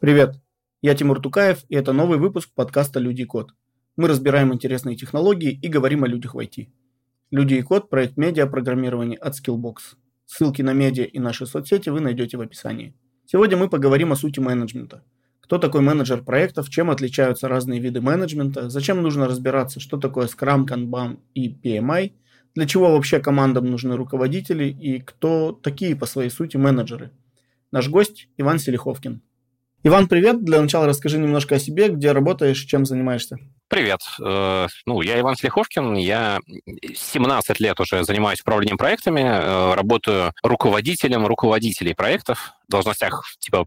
Привет, я Тимур Тукаев, и это новый выпуск подкаста «Люди и код». Мы разбираем интересные технологии и говорим о людях в IT. «Люди и код» – проект медиа-программирования от Skillbox. Ссылки на медиа и наши соцсети вы найдете в описании. Сегодня мы поговорим о сути менеджмента. Кто такой менеджер проектов, чем отличаются разные виды менеджмента, зачем нужно разбираться, что такое Scrum, Kanban и PMI, для чего вообще командам нужны руководители и кто такие по своей сути менеджеры. Наш гость Иван Селиховкин, Иван, привет. Для начала расскажи немножко о себе, где работаешь, чем занимаешься. Привет. Э, ну, я Иван Слеховкин, я 17 лет уже занимаюсь управлением проектами, э, работаю руководителем руководителей проектов в должностях типа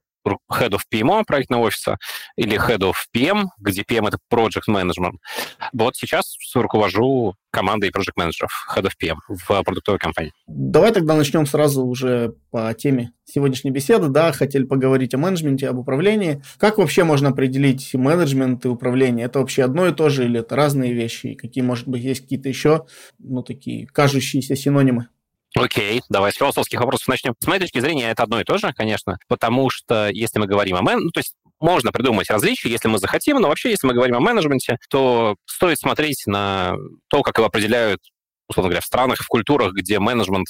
Head of PMO проектного офиса или Head of PM, где PM — это Project Management. Вот сейчас руковожу командой Project менеджеров Head of PM в продуктовой компании. Давай тогда начнем сразу уже по теме сегодняшней беседы. Да, хотели поговорить о менеджменте, об управлении. Как вообще можно определить менеджмент и управление? Это вообще одно и то же или это разные вещи? И какие, может быть, есть какие-то еще, ну, такие кажущиеся синонимы? Окей, давай с философских вопросов начнем. С моей точки зрения, это одно и то же, конечно, потому что если мы говорим о мен, ну, то есть можно придумать различия, если мы захотим, но вообще, если мы говорим о менеджменте, то стоит смотреть на то, как его определяют условно говоря, в странах, в культурах, где менеджмент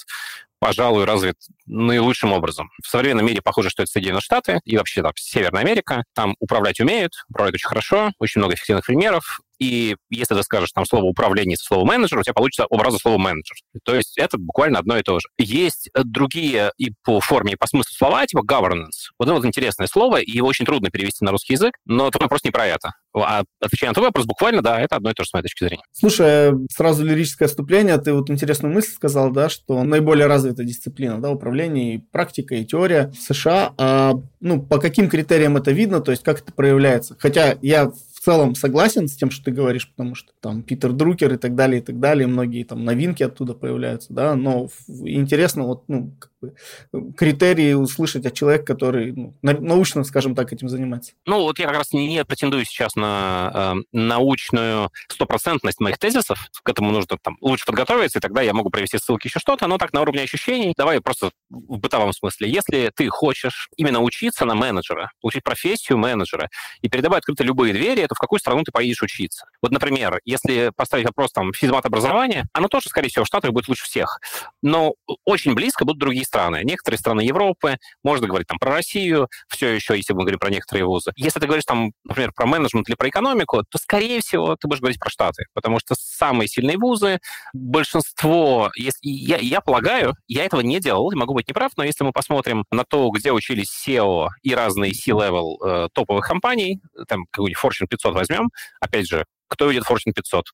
пожалуй, развит наилучшим образом. В современном мире похоже, что это Соединенные Штаты и вообще там Северная Америка. Там управлять умеют, управляют очень хорошо, очень много эффективных примеров. И если ты скажешь там слово управление слово менеджер, у тебя получится образа слова менеджер. То есть это буквально одно и то же. Есть другие и по форме, и по смыслу слова, типа governance. Вот это вот интересное слово, и его очень трудно перевести на русский язык, но это вопрос не про это. А отвечая на твой вопрос, буквально, да, это одно и то же с моей точки зрения. Слушай, сразу лирическое отступление. Ты вот интересную мысль сказал, да, что наиболее развита дисциплина, да, управление, и практика, и теория в США. А, ну, по каким критериям это видно, то есть как это проявляется? Хотя я целом согласен с тем, что ты говоришь, потому что там Питер Друкер и так далее, и так далее, многие там новинки оттуда появляются, да, но интересно вот, ну, как бы, критерии услышать от человека, который ну, научно, скажем так, этим занимается. Ну, вот я как раз не претендую сейчас на э, научную стопроцентность моих тезисов, к этому нужно там лучше подготовиться, и тогда я могу провести ссылки еще что-то, но так на уровне ощущений, давай просто в бытовом смысле. Если ты хочешь именно учиться на менеджера, получить профессию менеджера и передавать открыто любые двери, это в какую страну ты поедешь учиться. Вот, например, если поставить вопрос там физмат образования, оно тоже, скорее всего, в Штатах будет лучше всех. Но очень близко будут другие страны. Некоторые страны Европы, можно говорить там про Россию, все еще, если мы говорим про некоторые вузы. Если ты говоришь там, например, про менеджмент или про экономику, то, скорее всего, ты будешь говорить про Штаты, потому что самые сильные вузы, большинство, если, я, я полагаю, я этого не делал, могу быть неправ, но если мы посмотрим на то, где учились SEO и разные C-level э, топовых компаний, там какой-нибудь Fortune 500 500 возьмем, опять же, кто видит Fortune 500?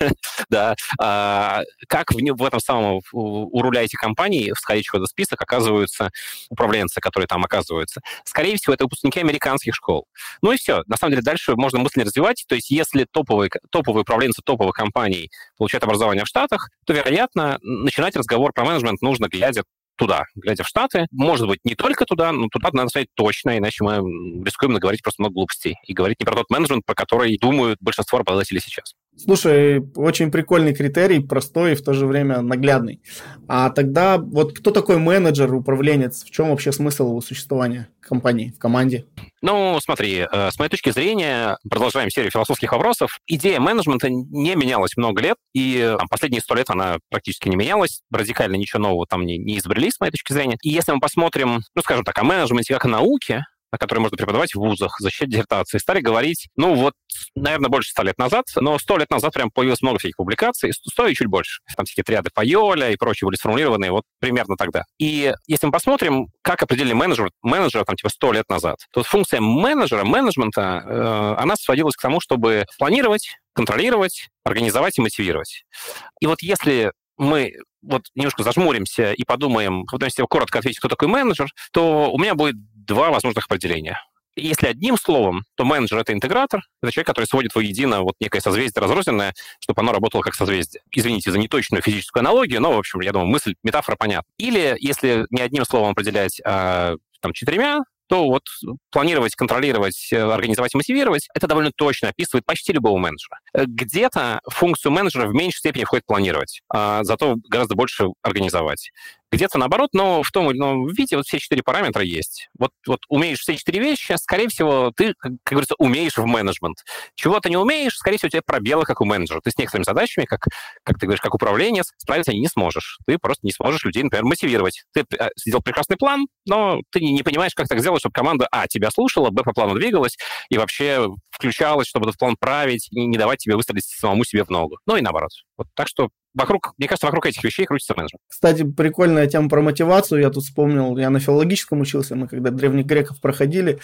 да. А, как в, в этом самом, у руля этих компаний, входящих в этот список, оказываются управленцы, которые там оказываются? Скорее всего, это выпускники американских школ. Ну и все. На самом деле, дальше можно мысли развивать. То есть, если топовые, топовые управленцы топовых компаний получают образование в Штатах, то, вероятно, начинать разговор про менеджмент нужно, глядя туда, глядя в Штаты. Может быть, не только туда, но туда надо смотреть точно, иначе мы рискуем наговорить просто много глупостей и говорить не про тот менеджмент, про который думают большинство работодателей сейчас. Слушай, очень прикольный критерий, простой и в то же время наглядный. А тогда вот кто такой менеджер, управленец? В чем вообще смысл его существования компании, в команде? Ну, смотри, э, с моей точки зрения, продолжаем серию философских вопросов. Идея менеджмента не менялась много лет, и там, последние сто лет она практически не менялась. Радикально ничего нового там не, не изобрели, с моей точки зрения. И если мы посмотрим, ну, скажем так, о менеджменте как о науке, на которые можно преподавать в вузах, защищать диссертации, стали говорить, ну вот, наверное, больше ста лет назад, но сто лет назад прям появилось много всяких публикаций, сто и чуть больше. Там всякие триады Пайоля и прочие были сформулированы вот примерно тогда. И если мы посмотрим, как определили менеджер, менеджера там типа сто лет назад, то функция менеджера, менеджмента, э, она сводилась к тому, чтобы планировать, контролировать, организовать и мотивировать. И вот если мы вот немножко зажмуримся и подумаем, попытаемся коротко ответить, кто такой менеджер, то у меня будет два возможных определения. Если одним словом, то менеджер — это интегратор, это человек, который сводит воедино вот некое созвездие разрозненное, чтобы оно работало как созвездие. Извините за неточную физическую аналогию, но, в общем, я думаю, мысль, метафора понятна. Или, если не одним словом определять, а там четырьмя, то вот планировать, контролировать, э, организовать мотивировать, это довольно точно описывает почти любого менеджера. Э, где-то функцию менеджера в меньшей степени входит планировать, а зато гораздо больше организовать. Где-то наоборот, но в том или ином виде вот все четыре параметра есть. Вот, вот умеешь все четыре вещи, скорее всего, ты, как, говорится, умеешь в менеджмент. Чего ты не умеешь, скорее всего, у тебя пробелы, как у менеджера. Ты с некоторыми задачами, как, как ты говоришь, как управленец, справиться не сможешь. Ты просто не сможешь людей, например, мотивировать. Ты э, сделал прекрасный план, но ты не понимаешь, как так сделать, чтобы команда, а, тебя слушала, б, по плану двигалась и вообще включалась, чтобы этот план править и не давать тебе выстрелить самому себе в ногу. Ну и наоборот. Вот так что вокруг, мне кажется, вокруг этих вещей крутится менеджмент. Кстати, прикольная тема про мотивацию. Я тут вспомнил, я на филологическом учился, мы когда древних греков проходили,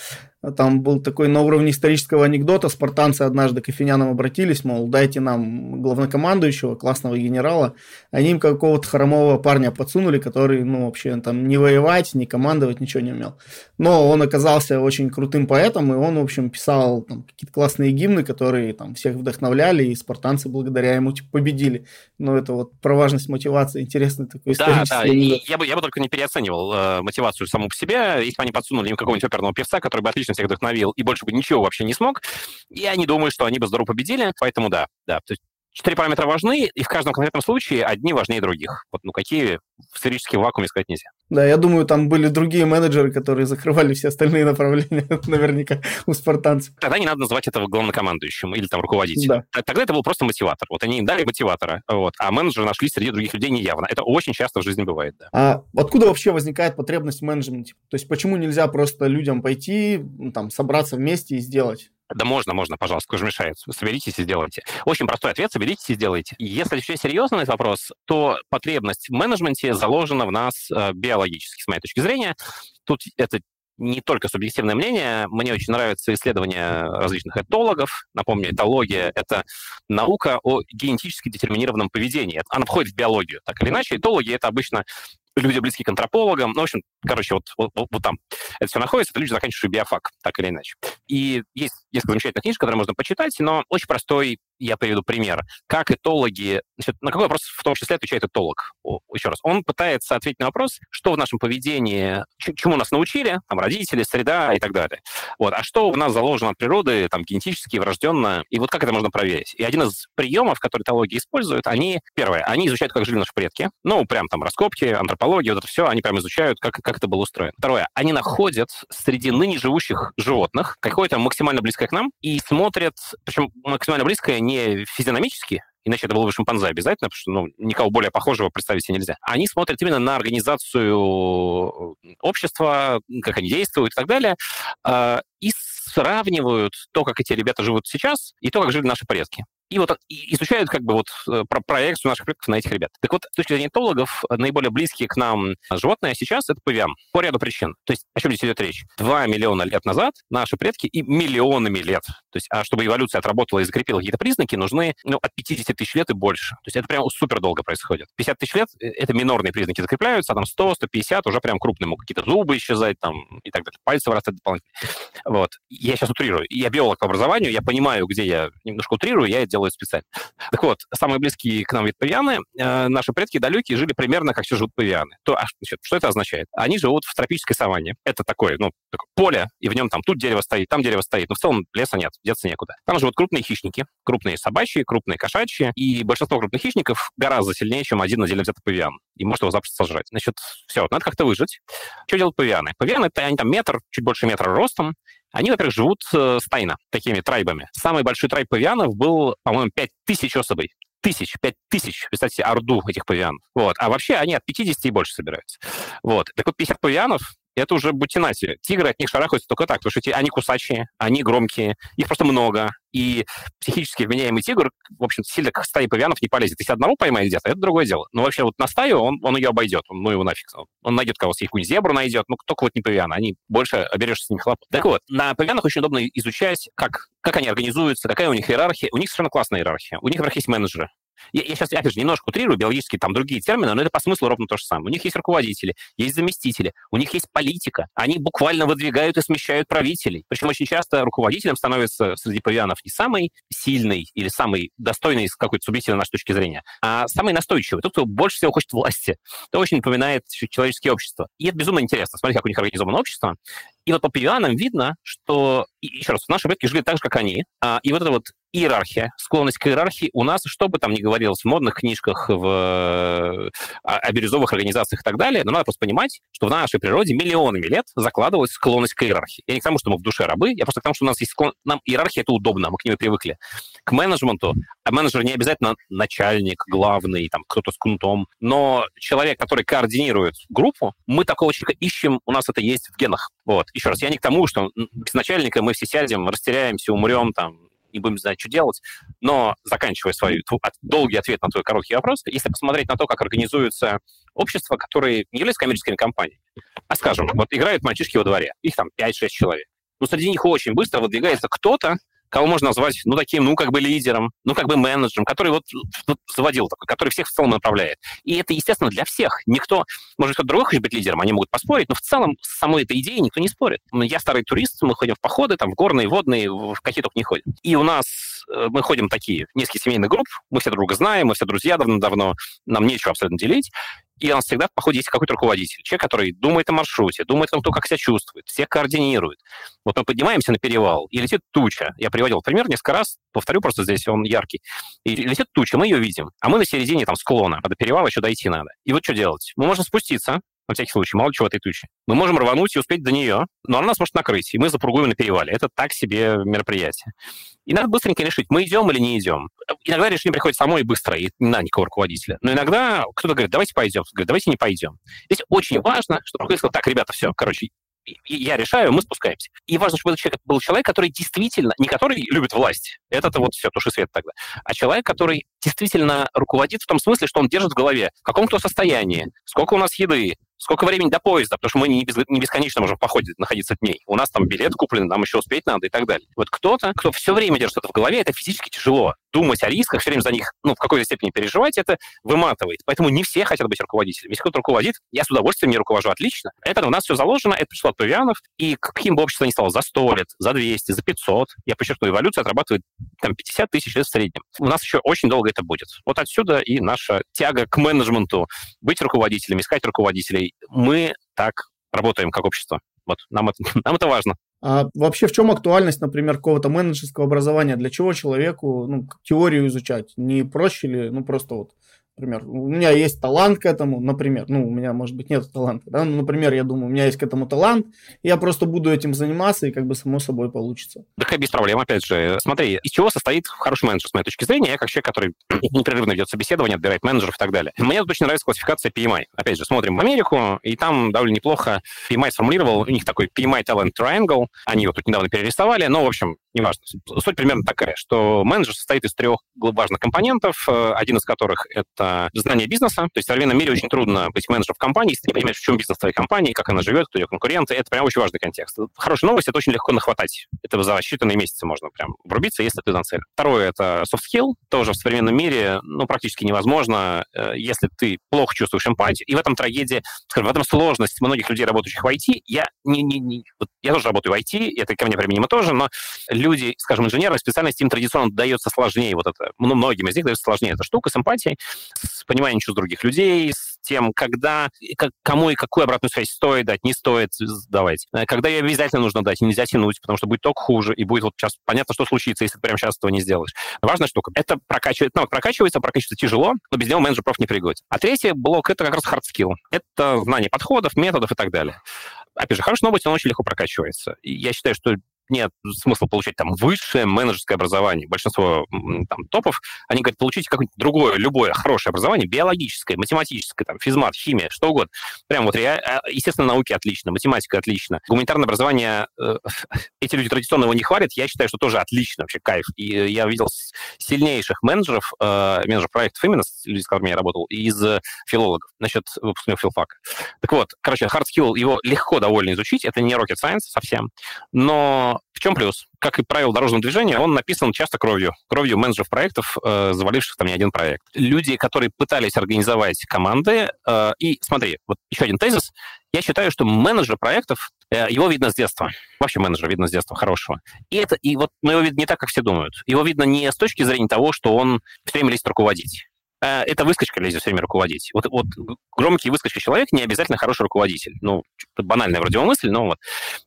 там был такой на уровне исторического анекдота, спартанцы однажды к афинянам обратились, мол, дайте нам главнокомандующего, классного генерала. Они им какого-то хромого парня подсунули, который, ну, вообще там не воевать, не командовать, ничего не умел. Но он оказался очень крутым поэтом, и он, в общем, писал там какие-то классные гимны, которые там всех вдохновляли, и спартанцы благодаря ему типа, победили. Но это вот про важность мотивации, интересный такой Да, да, и я бы, я бы только не переоценивал э, мотивацию саму по себе. Если бы они подсунули им какого-нибудь оперного певца, который бы отлично всех вдохновил и больше бы ничего вообще не смог, я не думаю, что они бы здорово победили, поэтому да, да. То есть четыре параметра важны, и в каждом конкретном случае одни важнее других. Вот, ну, какие в сферическом вакууме сказать нельзя. Да, я думаю, там были другие менеджеры, которые закрывали все остальные направления, наверняка, у спартанцев. Тогда не надо называть этого главнокомандующим или там руководителем. Да. Тогда это был просто мотиватор. Вот они им дали мотиватора, вот, а менеджеры нашли среди других людей неявно. Это очень часто в жизни бывает, да. А откуда вообще возникает потребность в менеджменте? То есть почему нельзя просто людям пойти, там, собраться вместе и сделать? Да можно, можно, пожалуйста, кто же мешает. Соберитесь и сделайте. Очень простой ответ, соберитесь и сделайте. Если очень серьезно на этот вопрос, то потребность в менеджменте заложена в нас э, биологически, с моей точки зрения. Тут это не только субъективное мнение. Мне очень нравятся исследования различных этологов. Напомню, этология — это наука о генетически детерминированном поведении. Она входит в биологию, так или иначе. Этологи — это обычно люди, близкие к антропологам. Ну, в общем, короче, вот, вот, вот там это все находится. Это люди, заканчивающие биофак, так или иначе. И есть несколько замечательных книжек, которые можно почитать, но очень простой я приведу пример. Как этологи... Значит, на какой вопрос в том числе отвечает этолог? О, еще раз. Он пытается ответить на вопрос, что в нашем поведении, чему нас научили, там, родители, среда и так далее. Вот. А что у нас заложено от природы, там, генетически, врожденно, и вот как это можно проверить? И один из приемов, который этологи используют, они, первое, они изучают, как жили наши предки, ну, прям там раскопки, антропология, вот это все, они прям изучают, как, как это было устроено. Второе, они находят среди ныне живущих животных какое-то максимально близкое к нам и смотрят, причем максимально близкое не физиономически, иначе это было бы шимпанзе обязательно, потому что ну, никого более похожего представить себе нельзя. Они смотрят именно на организацию общества, как они действуют и так далее, э, и сравнивают то, как эти ребята живут сейчас, и то, как жили наши предки и вот изучают как бы вот э, про проекцию наших предков на этих ребят. Так вот, с точки зрения этологов, наиболее близкие к нам животные сейчас это павиан по ряду причин. То есть о чем здесь идет речь? Два миллиона лет назад наши предки и миллионами лет. То есть, а чтобы эволюция отработала и закрепила какие-то признаки, нужны ну, от 50 тысяч лет и больше. То есть это прям супер долго происходит. 50 тысяч лет э, — это минорные признаки закрепляются, а там 100, 150 уже прям крупные могут какие-то зубы исчезать там и так далее. Пальцы вырастают дополнительно. Вот. Я сейчас утрирую. Я биолог по образованию, я понимаю, где я немножко утрирую, я это делаю специально. Так вот, самые близкие к нам вид павианы, э, наши предки далекие жили примерно как все живут павианы. То, а, значит, что это означает? Они живут в тропической саванне. Это такое, ну, такое поле, и в нем там тут дерево стоит, там дерево стоит, но в целом леса нет, деться некуда. Там живут крупные хищники, крупные собачьи, крупные кошачьи, и большинство крупных хищников гораздо сильнее, чем один отдельно взятый павиан. И может его запросто сожрать. Значит, все, надо как-то выжить. Что делают павианы? Павианы, это они там метр, чуть больше метра ростом, они, во-первых, живут э, стайно, такими трайбами. Самый большой трайб павианов был, по-моему, 5000 особей тысяч, пять тысяч, представьте, орду этих павианов. Вот. А вообще они от 50 и больше собираются. Вот. Так вот, 50 павианов это уже бутинати. Тигры от них шарахаются только так, потому что они кусачие, они громкие, их просто много. И психически вменяемый тигр, в общем, сильно к стае павианов не полезет. Если одного поймает где-то, это другое дело. Но вообще вот на стаю он, он ее обойдет, он, ну его нафиг. Он найдет кого-то, какую-нибудь зебру найдет, ну только вот не павиана, они больше обережься с ними хлопот. Так вот, на павианах очень удобно изучать, как, как они организуются, какая у них иерархия. У них совершенно классная иерархия. У них, во есть менеджеры. Я, я сейчас, опять же, немножко утрирую, биологические там другие термины, но это по смыслу ровно то же самое. У них есть руководители, есть заместители, у них есть политика. Они буквально выдвигают и смещают правителей. Причем очень часто руководителем становится среди павианов не самый сильный или самый достойный с какой-то субъективной нашей точки зрения, а самый настойчивый, тот, кто больше всего хочет власти. Это очень напоминает человеческие общества. И это безумно интересно. Смотри, как у них организовано общество. И вот по павианам видно, что, еще раз, наши предки жили так же, как они. А, и вот это вот иерархия, склонность к иерархии у нас, что бы там ни говорилось в модных книжках, в а, о бирюзовых организациях и так далее, но надо просто понимать, что в нашей природе миллионами лет закладывалась склонность к иерархии. Я не к тому, что мы в душе рабы, я просто к тому, что у нас есть склон... Нам иерархия это удобно, мы к ней привыкли. К менеджменту, а менеджер не обязательно начальник, главный, там кто-то с кнутом, но человек, который координирует группу, мы такого человека ищем, у нас это есть в генах. Вот. Еще раз, я не к тому, что без начальника мы все сядем, растеряемся, умрем, там, не будем знать, что делать. Но, заканчивая свой долгий ответ на твой короткий вопрос, если посмотреть на то, как организуются общества, которые не являются коммерческими компаниями, а, скажем, вот играют мальчишки во дворе, их там 5-6 человек. Но среди них очень быстро выдвигается кто-то, кого можно назвать, ну, таким, ну, как бы лидером, ну, как бы менеджером, который вот, вот заводил такой, который всех в целом направляет. И это, естественно, для всех. Никто, может, кто-то другой хочет быть лидером, они могут поспорить, но в целом с самой этой идеей никто не спорит. Я старый турист, мы ходим в походы, там, в горные, водные, в какие только не ходим. И у нас э, мы ходим такие, несколько семейных групп, мы все друга знаем, мы все друзья давно-давно, нам нечего абсолютно делить. И у нас всегда в походе есть какой-то руководитель, человек, который думает о маршруте, думает о том, как себя чувствует, всех координирует. Вот мы поднимаемся на перевал, и летит туча. Я приводил пример несколько раз, повторю просто здесь, он яркий. И летит туча, мы ее видим, а мы на середине там склона, а до перевала еще дойти надо. И вот что делать? Мы можем спуститься, на всякий случай, мало чего этой тучи. Мы можем рвануть и успеть до нее, но она нас может накрыть, и мы запругуем на перевале. Это так себе мероприятие. И надо быстренько решить, мы идем или не идем. Иногда решение приходит само и быстро, и не надо никакого руководителя. Но иногда кто-то говорит, давайте пойдем, говорит, давайте не пойдем. Здесь очень важно, чтобы руководитель сказал, так, ребята, все, короче, я решаю, мы спускаемся. И важно, чтобы человек был человек, который действительно, не который любит власть, это-то вот все, туши свет тогда, а человек, который действительно руководит в том смысле, что он держит в голове, в каком то состоянии, сколько у нас еды, сколько времени до поезда, потому что мы не, бесконечно можем в походе находиться дней. У нас там билет куплен, нам еще успеть надо и так далее. Вот кто-то, кто все время держит это в голове, это физически тяжело. Думать о рисках, все время за них, ну, в какой-то степени переживать, это выматывает. Поэтому не все хотят быть руководителями. Если кто-то руководит, я с удовольствием не руковожу, отлично. Это у нас все заложено, это пришло от павианов, и каким бы общество ни стало, за 100 лет, за 200, за 500, я подчеркну, эволюция отрабатывает там 50 тысяч лет в среднем. У нас еще очень долго это будет. Вот отсюда и наша тяга к менеджменту, быть руководителями, искать руководителей. Мы так работаем как общество. Вот, нам это, нам это важно. А вообще в чем актуальность, например, какого-то менеджерского образования? Для чего человеку ну, теорию изучать? Не проще ли, ну, просто вот Например, у меня есть талант к этому, например, ну, у меня, может быть, нет таланта, да, ну, например, я думаю, у меня есть к этому талант, я просто буду этим заниматься, и как бы само собой получится. Да, без проблем, опять же. Смотри, из чего состоит хороший менеджер, с моей точки зрения, я как человек, который непрерывно ведет собеседование, отбирает менеджеров и так далее. Мне очень нравится классификация PMI. Опять же, смотрим в Америку, и там довольно неплохо PMI сформулировал, у них такой PMI Talent Triangle, они его тут недавно перерисовали, но, в общем, неважно. Суть примерно такая, что менеджер состоит из трех важных компонентов, э, один из которых — это знание бизнеса. То есть в современном мире очень трудно быть менеджером в компании, если ты не понимаешь, в чем бизнес твоей компании, как она живет, кто ее конкуренты. Это прям очень важный контекст. Хорошая новость, это очень легко нахватать. Это за считанные месяцы можно прям врубиться, если ты нацелен. Второе — это soft skill. Тоже в современном мире ну, практически невозможно, э, если ты плохо чувствуешь эмпатию. И в этом трагедия, скажем, в этом сложность многих людей, работающих в IT. Я, не, не, не, вот я тоже работаю в IT, это ко мне применимо тоже, но люди, скажем, инженерной специальности им традиционно дается сложнее вот это. Ну, многим из них дается сложнее эта штука с эмпатией с пониманием чувств других людей, с тем, когда, как, кому и какую обратную связь стоит дать, не стоит давать. Э, когда ее обязательно нужно дать, нельзя тянуть, потому что будет только хуже, и будет вот сейчас понятно, что случится, если ты прямо сейчас этого не сделаешь. Важная штука. Это прокачивает, навык прокачивается, прокачивается тяжело, но без него менеджер проф не пригодится. А третий блок — это как раз hard skill. Это знание подходов, методов и так далее опять же, хороший новость, он очень легко прокачивается. Я считаю, что нет смысла получать там высшее менеджерское образование. Большинство там топов, они говорят, получите какое-нибудь другое, любое хорошее образование, биологическое, математическое, там, физмат, химия, что угодно. Прям вот, а, естественно, науки отлично, математика отлично. Гуманитарное образование, э, эти люди традиционно его не хвалят, я считаю, что тоже отлично, вообще кайф. И я видел сильнейших менеджеров, э, менеджеров проектов именно, люди, с которыми я работал, из филологов, насчет выпускников филфака. Так вот, короче, hard skill, его легко довольно изучить, это не rocket science совсем, но в чем плюс? Как и правило дорожного движения, он написан часто кровью. Кровью менеджеров проектов, э, заваливших там не один проект. Люди, которые пытались организовать команды, э, и смотри, вот еще один тезис. Я считаю, что менеджер проектов, э, его видно с детства. Вообще менеджер видно с детства хорошего. И это, и вот, но его видно не так, как все думают. Его видно не с точки зрения того, что он все время лезет руководить это выскочка лезет все время руководить. Вот, вот громкий выскочка человек не обязательно хороший руководитель. Ну, банальная вроде мысль, но вот.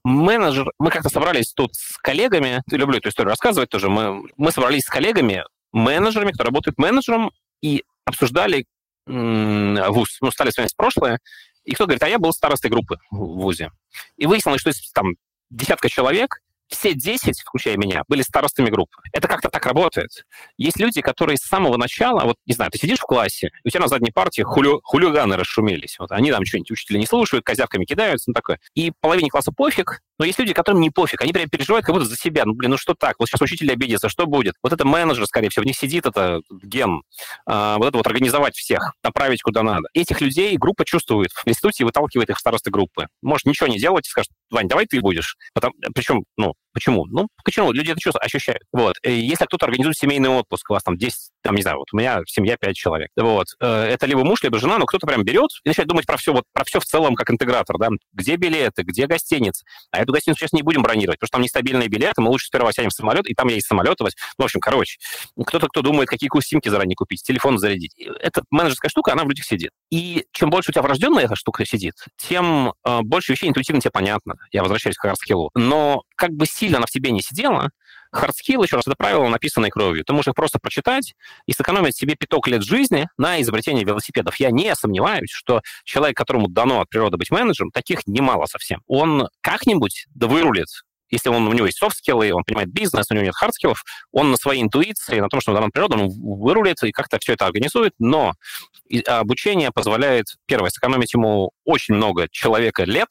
Менеджер, мы как-то собрались тут с коллегами, люблю эту историю рассказывать тоже, мы, мы собрались с коллегами, менеджерами, кто работает менеджером, и обсуждали вуз, ну, стали вспоминать прошлое, и кто говорит, а я был старостой группы в ВУЗе. И выяснилось, что там десятка человек, все 10, включая меня, были старостами групп. Это как-то так работает. Есть люди, которые с самого начала, вот, не знаю, ты сидишь в классе, и у тебя на задней партии хулю, хулиганы расшумелись. Вот они там что-нибудь учителя не слушают, козявками кидаются, ну такое. И половине класса пофиг, но есть люди, которым не пофиг, они прям переживают как будто за себя. Ну, блин, ну что так? Вот сейчас учитель обидится, что будет? Вот это менеджер, скорее всего, них сидит это ген. А, вот это вот организовать всех, направить куда надо. Этих людей группа чувствует в институте и выталкивает их в старосты группы. Может, ничего не делать и скажет, Вань, давай ты будешь. Потом, причем, ну, почему? Ну, почему? Люди это чувствуют, ощущают. Вот. И если кто-то организует семейный отпуск, у вас там 10, там, не знаю, вот у меня семья 5 человек. Вот. Э, это либо муж, либо жена, но кто-то прям берет и начинает думать про все, вот, про все в целом как интегратор, да, где билеты, где гостиница. А эту гостиницу сейчас не будем бронировать, потому что там нестабильные билеты, мы лучше сперва сядем в самолет, и там есть самолетовать. Ну, в общем, короче, кто-то, кто думает, какие кустинки заранее купить, телефон зарядить. Эта менеджерская штука, она в людях сидит. И чем больше у тебя врожденная эта штука сидит, тем э, больше вещей интуитивно тебе понятно. Я возвращаюсь к hard skill у. Но как бы сильно она в тебе не сидела, hard skill, еще раз, это правило, написанное кровью. Ты можешь их просто прочитать и сэкономить себе пяток лет жизни на изобретение велосипедов. Я не сомневаюсь, что человек, которому дано от природы быть менеджером, таких немало совсем. Он как-нибудь да вырулит если он, у него есть soft skill ы, он понимает бизнес, у него нет hard skill ов, он на своей интуиции, на том, что дано природой, он вырулит и как-то все это организует, но обучение позволяет, первое, сэкономить ему очень много человеко-лет,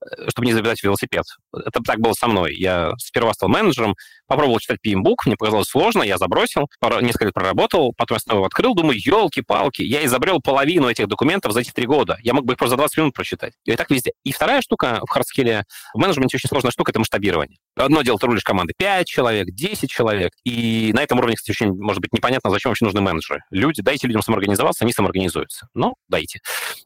э, чтобы не изобретать велосипед. Это так было со мной. Я сперва стал менеджером, попробовал читать PMBOK, мне показалось сложно, я забросил, несколько лет проработал, потом я снова открыл, думаю, елки-палки, я изобрел половину этих документов за эти три года. Я мог бы их просто за 20 минут прочитать. И так везде. И вторая штука в hard skill е, в менеджменте очень сложная штука, это масштабирование. Одно дело, ты рулишь команды 5 человек, 10 человек, и на этом уровне, кстати, очень, может быть, непонятно, зачем вообще нужны менеджеры. Люди, дайте людям самоорганизоваться, они самоорганизуются. Ну, дайте.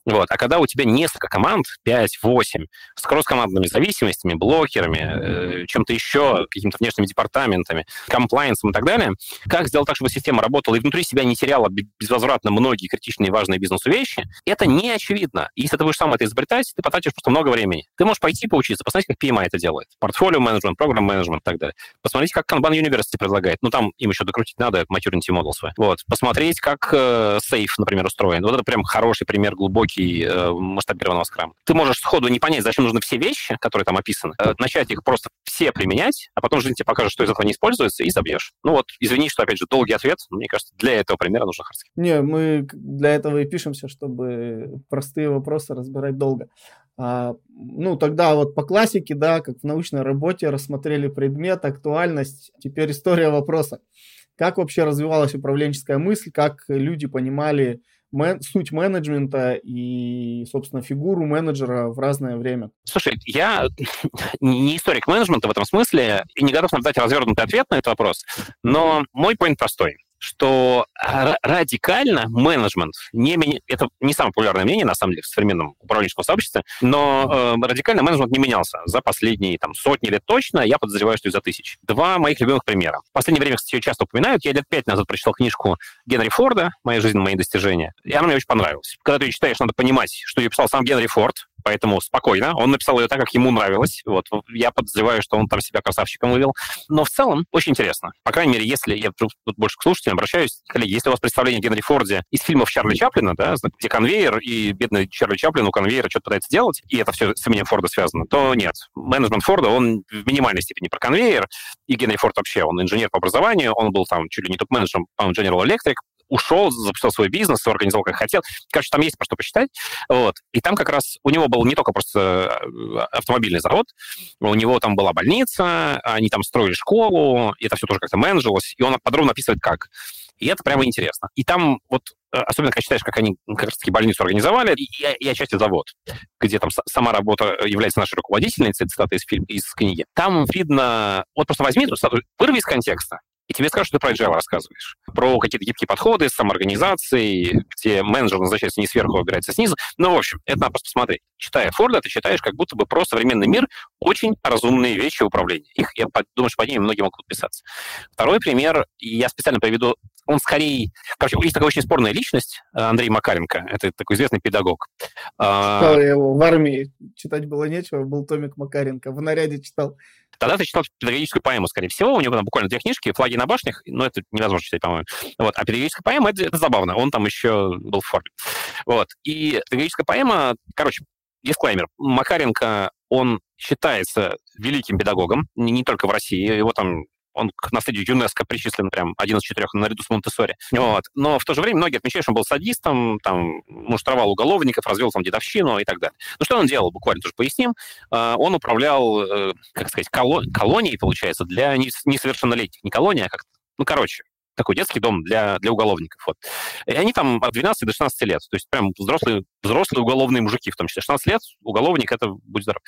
Вот. А когда у тебя несколько команд, 5-8, с кросс-командными зависимостями, блокерами, э, чем-то еще, какими-то внешними департаментами, комплайенсом и так далее, как сделать так, чтобы система работала и внутри себя не теряла безвозвратно многие критичные и важные бизнесу вещи, это не очевидно. И если ты будешь сам это изобретать, ты потратишь просто много времени. Ты можешь пойти поучиться, посмотреть, как PMI это делает. Портфолио менеджмент, программ менеджмент и так далее. Посмотреть, как Kanban University предлагает. Ну, там им еще докрутить надо, maturity model свой. Вот. Посмотреть, как э, SAFe, например, устроен. Вот это прям хороший пример глубокий э, масштабированного скрама. Ты можешь сходу не понять, зачем нужны все вещи, которые там описаны, э, начать их просто все применять, а потом жизнь тебе покажет, что из этого не используется, и забьешь. Ну вот, извини, что, опять же, долгий ответ. Мне кажется, для этого примера нужно hard skill. Не, мы для этого и пишемся, чтобы простые вопросы разбирать долго. А, ну, тогда вот по классике, да, как в научной работе, рассмотрели предмет, актуальность. Теперь история вопроса. Как вообще развивалась управленческая мысль, как люди понимали мен, суть менеджмента и, собственно, фигуру менеджера в разное время? Слушай, я не историк менеджмента в этом смысле и не готов дать развернутый ответ на этот вопрос, но мой point простой что радикально менеджмент, не, это не самое популярное мнение, на самом деле, в современном управленческом сообществе, но э, радикально менеджмент не менялся за последние там, сотни лет точно, я подозреваю, что и за тысяч. Два моих любимых примера. В последнее время, кстати, ее часто упоминают. Я лет пять назад прочитал книжку Генри Форда «Моя жизнь, мои достижения», и она мне очень понравилась. Когда ты ее читаешь, надо понимать, что ее писал сам Генри Форд, поэтому спокойно. Он написал ее так, как ему нравилось. Вот. Я подозреваю, что он там себя красавчиком вывел. Но в целом очень интересно. По крайней мере, если я тут больше к слушателям обращаюсь, коллеги, если у вас представление о Генри Форде из фильмов Чарли Чаплина, да, где конвейер, и бедный Чарли Чаплин у конвейера что-то пытается делать, и это все с именем Форда связано, то нет. Менеджмент Форда, он в минимальной степени про конвейер, и Генри Форд вообще, он инженер по образованию, он был там чуть ли не топ-менеджером, по General Electric, ушел, запустил свой бизнес, организовал как хотел. Короче, там есть про что посчитать. Вот. И там как раз у него был не только просто э, автомобильный завод, у него там была больница, они там строили школу, это все тоже как-то менеджерилось, и он подробно описывает, как. И это прямо интересно. И там вот особенно когда читаешь, как они как раз таки больницу организовали, и, и отчасти завод, где там сама работа является нашей руководительницей, цитата из, фильма, из книги. Там видно... Вот просто возьми эту статую, вырви из контекста, и тебе скажут, что ты про agile рассказываешь. Про какие-то гибкие подходы, самоорганизации, где менеджер назначается не сверху, а выбирается снизу. Ну, в общем, это надо просто посмотреть. Читая Форда, ты читаешь как будто бы про современный мир очень разумные вещи в управлении. Их, я думаю, что по ним многие могут подписаться. Второй пример, я специально приведу, он скорее... Короче, есть такая очень спорная личность, э, Андрей Макаренко, это такой известный педагог. А, читал я его в армии, читать было нечего, был Томик Макаренко, в наряде читал. Тогда ты читал педагогическую поэму, скорее всего. У него там буквально две книжки, «Флаги на башнях», но это невозможно читать, по-моему. Вот. А педагогическая поэма это, это забавно. Он там еще был в форме. Вот. И педагогическая поэма, короче, дисклеймер. Макаренко, он считается великим педагогом, не, не только в России. Его там он к наследию ЮНЕСКО причислен прям один из четырех наряду с Монтессори. Вот. Но в то же время многие отмечают, что он был садистом, там, муштровал уголовников, развел там дедовщину и так далее. Ну, что он делал, буквально тоже поясним. А, он управлял, э, как сказать, колонией, получается, для несовершеннолетних. Не колония, а как ну, короче, такой детский дом для, для уголовников. Вот. И они там от 12 до 16 лет. То есть прям взрослые, взрослые уголовные мужики, в том числе 16 лет, уголовник, это будь здоров.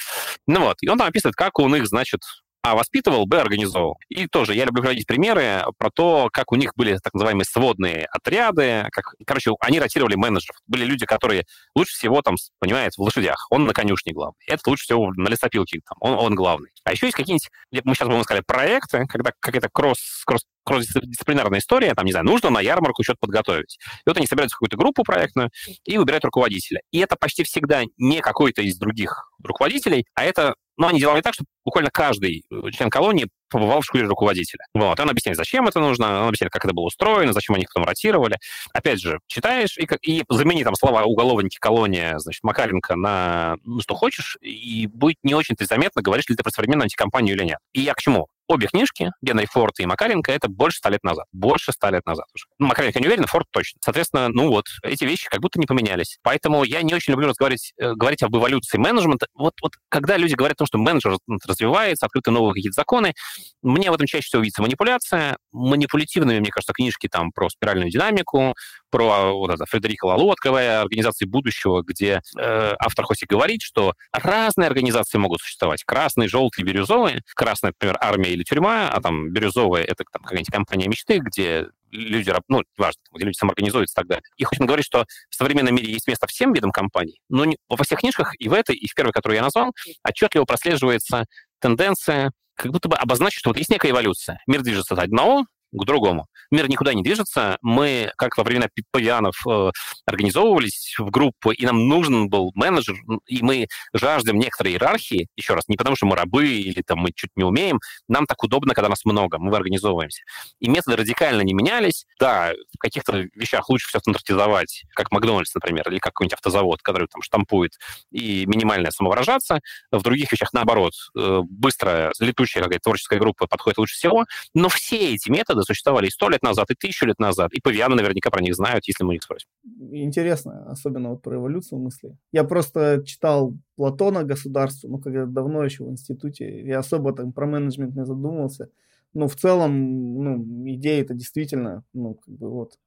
Ну вот, и он там описывает, как у них, значит, а воспитывал, Б организовывал. И тоже я люблю приводить примеры про то, как у них были так называемые сводные отряды. Как, короче, они ротировали менеджеров. Были люди, которые лучше всего там, понимаете, в лошадях. Он на конюшне главный. Этот лучше всего на лесопилке, там, он, он главный. А еще есть какие-нибудь, мы сейчас будем сказать, проекты, когда какая-то кросс, кросс кросс-дисциплинарная история, там, не знаю, нужно на ярмарку что-то подготовить. И вот они собираются в какую-то группу проектную и выбирают руководителя. И это почти всегда не какой-то из других руководителей, а это но они делали так, что буквально каждый э, член колонии побывал в школе руководителя. Вот. Он объясняет, зачем это нужно, он объясняет, как это было устроено, зачем они потом ротировали. Опять же, читаешь и, и замени там слова уголовники, колония, значит, Макаренко на ну, что хочешь, и будет не очень-то заметно, говоришь ли ты про современную антикомпанию или нет. И я к чему? Обе книжки, Генри Форд и Макаренко, это больше ста лет назад. Больше ста лет назад уже. Ну, Макаренко не уверен, Форд точно. Соответственно, ну вот, эти вещи как будто не поменялись. Поэтому я не очень люблю разговаривать, э, говорить об эволюции менеджмента. Вот, вот когда люди говорят о том, что менеджер развивается, открыты новые какие-то законы, мне в этом чаще всего видится манипуляция. Манипулятивными, мне кажется, книжки там про спиральную динамику, про вот это Фредерика Лалу, открывая организации будущего, где э, автор хоть и говорит, что разные организации могут существовать. Красные, желтые, бирюзовые. Красная, например, армия или тюрьма, а там бирюзовая — это там какая-нибудь компания мечты, где люди, ну, важно, где люди самоорганизуются и так далее. И хоть он говорит, что в современном мире есть место всем видам компаний, но не, во всех книжках, и в этой, и в первой, которую я назвал, отчетливо прослеживается тенденция как будто бы обозначить, что вот есть некая эволюция. Мир движется от одного к другому. Мир никуда не движется. Мы, как во времена павианов, э, организовывались в группу, и нам нужен был менеджер, и мы жаждем некоторой иерархии, еще раз, не потому что мы рабы или там мы чуть не умеем, нам так удобно, когда нас много, мы организовываемся. И методы радикально не менялись. Да, в каких-то вещах лучше все стандартизовать, как Макдональдс, например, или какой-нибудь автозавод, который там штампует, и минимально самовыражаться. В других вещах, наоборот, э, быстро летучая какая-то творческая группа подходит лучше всего. Но все эти методы существовали и сто лет назад, и тысячу лет назад, и павианы наверняка про них знают, если мы их спросим. Интересно, особенно вот про эволюцию мысли. Я просто читал Платона «Государство», ну, когда давно еще в институте, я особо там про менеджмент не задумывался. Но в целом, ну, идея это действительно, ну, как бы вот.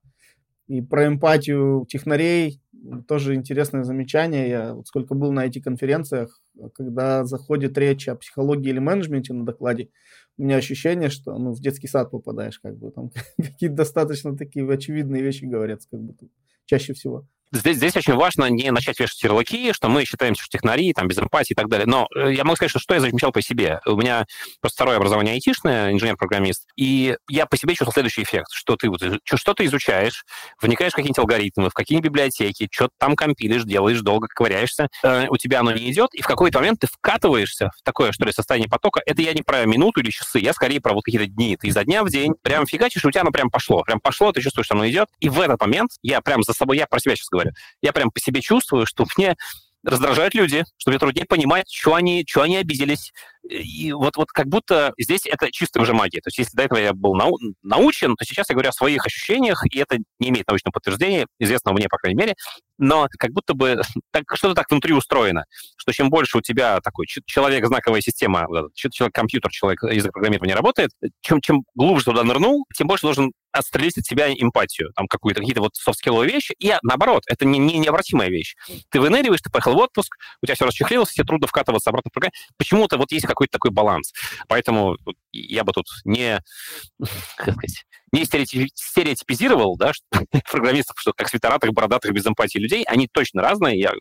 И про эмпатию технарей тоже интересное замечание. Я вот сколько был на этих конференциях, когда заходит речь о психологии или менеджменте на докладе, у меня ощущение, что ну, в детский сад попадаешь, как бы там какие-то достаточно такие очевидные вещи говорят, как бы чаще всего. Здесь, здесь очень важно не начать вешать ярлыки, что мы считаемся что технари, там, без эмпатии и так далее. Но э, я могу сказать, что, что я замечал по себе. У меня просто второе образование айтишное, инженер-программист, и я по себе чувствовал следующий эффект, что ты вот что-то изучаешь, вникаешь в какие-нибудь алгоритмы, в какие-нибудь библиотеки, что-то там компилишь, делаешь, долго ковыряешься, э, у тебя оно не идет, и в какой-то момент ты вкатываешься в такое, что ли, состояние потока. Это я не про минуту или часы, я скорее про вот какие-то дни. Ты изо дня в день прям фигачишь, и у тебя оно прям пошло. Прям пошло, ты чувствуешь, что оно идет. И в этот момент я прям за собой, я про себя сейчас говорю, я прям по себе чувствую, что мне раздражают люди, что мне труднее понимать, что они, что они обиделись, И вот, вот как будто здесь это чистая уже магия. То есть если до этого я был нау научен, то сейчас я говорю о своих ощущениях, и это не имеет научного подтверждения, известного мне, по крайней мере, но как будто бы так, что-то так внутри устроено, что чем больше у тебя такой человек, знаковая система, человек-компьютер, человек язык программирования работает, чем, чем глубже туда нырнул, тем больше должен отстрелить от себя эмпатию, там какую-то, какие-то вот софт-скилловые вещи, и наоборот, это не, не необратимая вещь. Ты выныриваешь, ты поехал в отпуск, у тебя все расчехлилось, тебе трудно вкатываться обратно в программу. Почему-то вот есть какой-то такой баланс. Поэтому я бы тут не, как сказать, не стереотипизировал, да, что, программистов, что как свитератых, бородатых, без эмпатии людей, они точно разные, я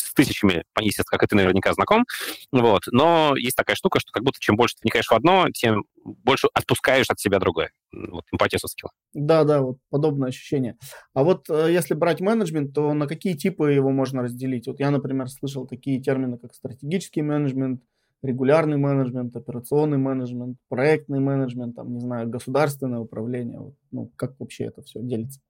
с тысячами, естественно, как и ты наверняка знаком, вот, но есть такая штука, что как будто чем больше ты вникаешь в одно, тем больше отпускаешь от себя другое. Вот, эмпатия со скилла. Да, да, вот подобное ощущение. А вот э, если брать менеджмент, то на какие типы его можно разделить? Вот я, например, слышал такие термины, как стратегический менеджмент, регулярный менеджмент, операционный менеджмент, проектный менеджмент, там, не знаю, государственное управление. Вот, ну, как вообще это все делится?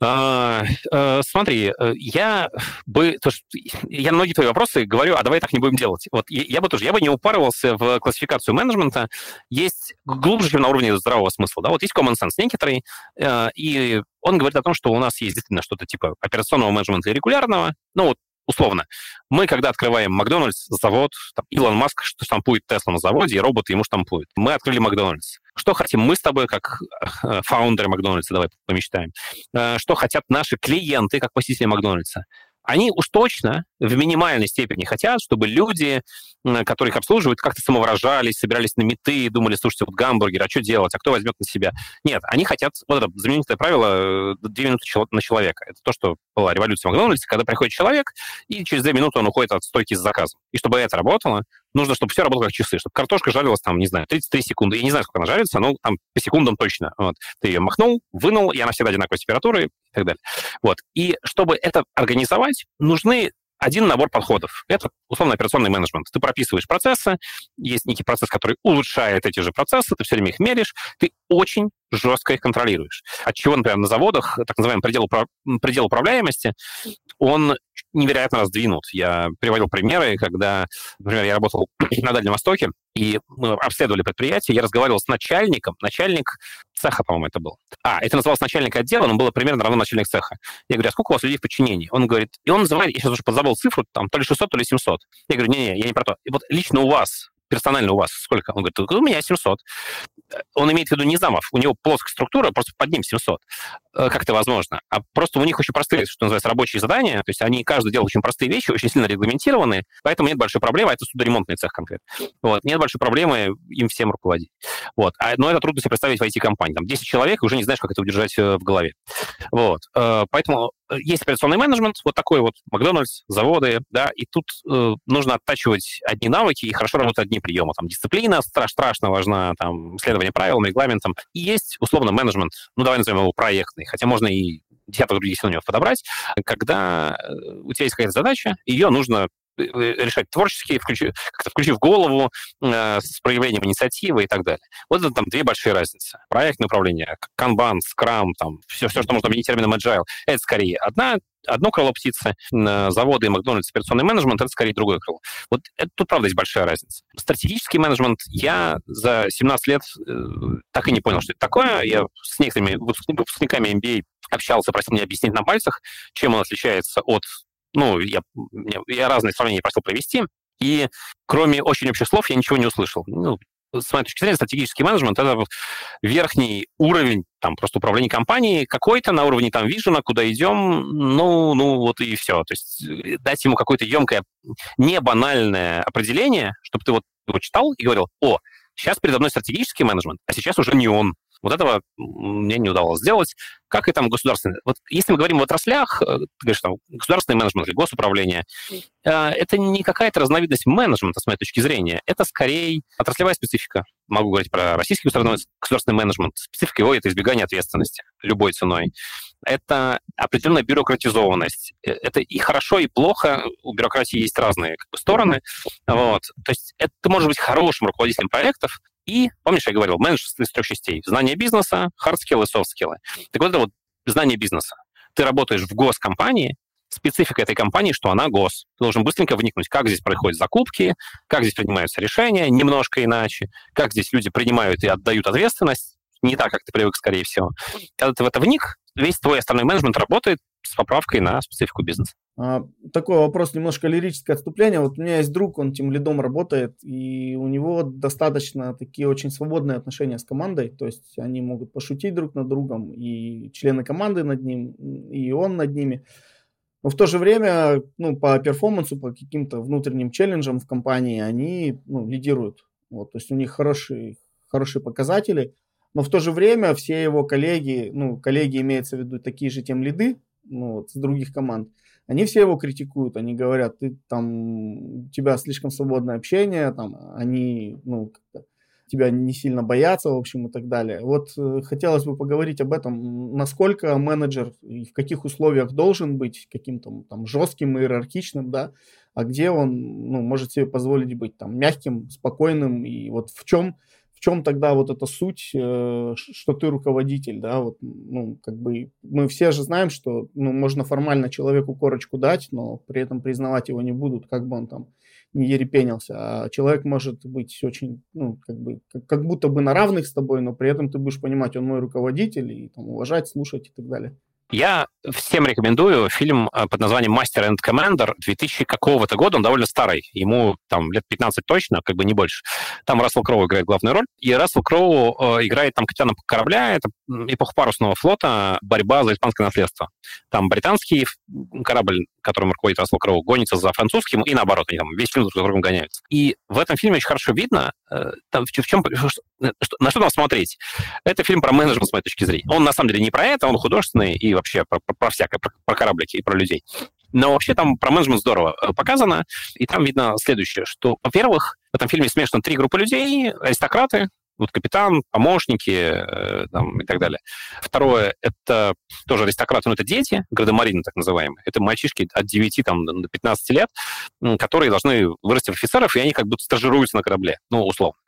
А, а, смотри, э, я бы, то, что, я многие твои вопросы говорю, а давай так не будем делать. Вот я, я бы тоже, я бы не упарывался в классификацию менеджмента. Есть глубже, чем на уровне здравого смысла. Да? Вот есть common sense некоторый, э, и он говорит о том, что у нас есть действительно что-то типа операционного менеджмента или регулярного. Ну вот условно, мы, когда открываем Макдональдс, завод, там, Илон Маск штампует Теслу на заводе, и роботы ему штампуют. Мы открыли Макдональдс. Что хотим мы с тобой, как э, фаундеры Макдональдса, давай помечтаем. Э, что хотят наши клиенты, как посетители Макдональдса они уж точно в минимальной степени хотят, чтобы люди, которые их обслуживают, как-то самовыражались, собирались на меты, думали, слушайте, вот гамбургер, а что делать, а кто возьмет на себя? Нет, они хотят, вот это знаменитое правило, 2 э, минуты на человека. Это то, что была революция в Макдональдсе, когда приходит человек, и через 2 минуты он уходит от стойки с заказом. И чтобы это работало, нужно, чтобы все работало как часы, чтобы картошка жарилась там, не знаю, 33 секунды. Я не знаю, сколько она жарится, но там по секундам точно. Вот. Ты ее махнул, вынул, и она всегда одинаковой температуры и так далее. Вот. И чтобы это организовать, нужны один набор подходов. Это условно операционный менеджмент. Ты прописываешь процессы, есть некий процесс, который улучшает эти же процессы, ты все время их меришь, ты очень жестко их контролируешь. От чего, например, на заводах, так называемый предел, предел управляемости, он невероятно раздвинут. Я приводил примеры, когда, например, я работал на Дальнем Востоке, и мы обследовали предприятие, я разговаривал с начальником, начальник цеха, по-моему, это был. А, это называлось начальник отдела, но было примерно равно начальник цеха. Я говорю, а сколько у вас людей в подчинении? Он говорит, и он называет, я сейчас уже подзабыл цифру, там, то ли 600, то ли 700. Я говорю, не-не, я не про то. И вот лично у вас персонально у вас сколько? Он говорит, у меня 700. Он имеет в виду не замов, у него плоская структура, просто под ним 700. Э, как это возможно? А просто у них очень простые, что называется, рабочие задания, то есть они каждый делает очень простые вещи, очень сильно регламентированы, поэтому нет большой проблемы, а это судоремонтный цех конкретно. Вот, нет большой проблемы им всем руководить. Вот. А, но это трудно себе представить в IT-компании. Там 10 человек, уже не знаешь, как это удержать э, в голове. Вот. Э, поэтому есть операционный менеджмент, вот такой вот Макдональдс, заводы, да, и тут э, нужно оттачивать одни навыки и хорошо работать одни приемы. Там дисциплина страш, страшно важна, там следование правилам, регламентам. И есть, условно, менеджмент, ну, давай назовем его проектный, хотя можно и десяток других синонимов подобрать, когда э, у тебя есть какая-то задача, ее нужно э, решать творчески, включив, как-то включив голову э, с проявлением инициативы и так далее. Вот это там две большие разницы. Проектное управление, канбан, скрам, там, все, все, что можно объединить термином agile, это скорее одна одно крыло птицы, заводы и Макдональдс, операционный менеджмент, это скорее другое крыло. Вот это, тут, правда, есть большая разница. Стратегический менеджмент я за 17 лет э, так и не понял, что это такое. Я с некоторыми выпускниками MBA общался, просил меня объяснить на пальцах, чем он отличается от... Ну, я, я разные сравнения просил провести, и кроме очень общих слов я ничего не услышал. Ну, с моей точки зрения, стратегический менеджмент — это верхний уровень там просто управления компанией какой-то на уровне там вижена, куда идем, ну, ну вот и все. То есть э, дать ему какое-то емкое, не банальное определение, чтобы ты вот его читал и говорил, о, сейчас передо мной стратегический менеджмент, а сейчас уже не он. Вот этого мне не удалось сделать. Как и там государственный. Вот если мы говорим в отраслях, э, ты говоришь, там, государственный менеджмент или госуправление, э, это не какая-то разновидность менеджмента, с моей точки зрения. Это скорее отраслевая специфика. Могу говорить про российский государственный менеджмент. Специфика его — это избегание ответственности любой ценой. Это определенная бюрократизованность. Э, это и хорошо, и плохо. У бюрократии есть разные как бы, стороны. Вот. То есть это ты можешь быть хорошим руководителем проектов, и, помнишь, я говорил, менеджер из трех частей. Знание бизнеса, soft skill. Так вот это вот знание бизнеса. Ты работаешь в госкомпании, специфика этой компании, что она гос. Ты должен быстренько вникнуть, как здесь происходят закупки, как здесь принимаются решения немножко иначе, как здесь люди принимают и отдают ответственность, не так, как ты привык, скорее всего. Когда ты в это вник, весь твой остальной менеджмент работает с поправкой на специфику бизнеса. А, такой вопрос, немножко лирическое отступление. Вот у меня есть друг, он тем лидом работает, и у него достаточно такие очень свободные отношения с командой, то есть они могут пошутить друг над другом, и члены команды над ним, и он над ними. Но в то же время, ну, по перформансу, по каким-то внутренним челленджам в компании они ну, лидируют. Вот, то есть у них хорошие, хорошие показатели, но в то же время все его коллеги, ну, коллеги имеется в виду такие же тем лиды, ну, вот, с других команд, они все его критикуют, они говорят, ты там, у тебя слишком свободное общение, там, они, ну, тебя не сильно боятся, в общем, и так далее. Вот э, хотелось бы поговорить об этом, насколько менеджер и в каких условиях должен быть каким-то там жестким, иерархичным, да, а где он, ну, может себе позволить быть там мягким, спокойным, и вот в чем чем тогда вот эта суть, э, что ты руководитель, да, вот, ну, как бы мы все же знаем, что, ну, можно формально человеку корочку дать, но при этом признавать его не будут, как бы он там не ерепенился, а человек может быть очень, ну, как бы, как будто бы на равных с тобой, но при этом ты будешь понимать, он мой руководитель, и там уважать, слушать и так далее. Я всем рекомендую фильм э, под названием «Master and Commander» 2000 какого-то года. Он довольно старый. Ему там лет 15 точно, как бы не больше. Там Рассел Кроу играет главную роль. И Рассел Кроу э, играет там капитана корабля. Это эпоха парусного флота, борьба за испанское наследство. Там британский корабль, которым руководит Рассел Кроу, гонится за французским, и наоборот, они там весь фильм друг за другом гоняются. И в этом фильме очень хорошо видно, э, там, в чем, на что нам смотреть. Это фильм про менеджмент, с моей точки зрения. Он, на самом деле, не про это, он художественный и вообще про, про, про всякое, про, про кораблики и про людей. Но вообще там про менеджмент здорово э, показано, и там видно следующее, что, во-первых, в этом фильме смешано три группы людей, аристократы, вот капитан, помощники э, там, и так далее. Второе, это тоже аристократы, но это дети, градомарины так называемые. Это мальчишки от 9 там, до 15 лет, которые должны вырасти в офицеров, и они как будто стажируются на корабле, ну, условно.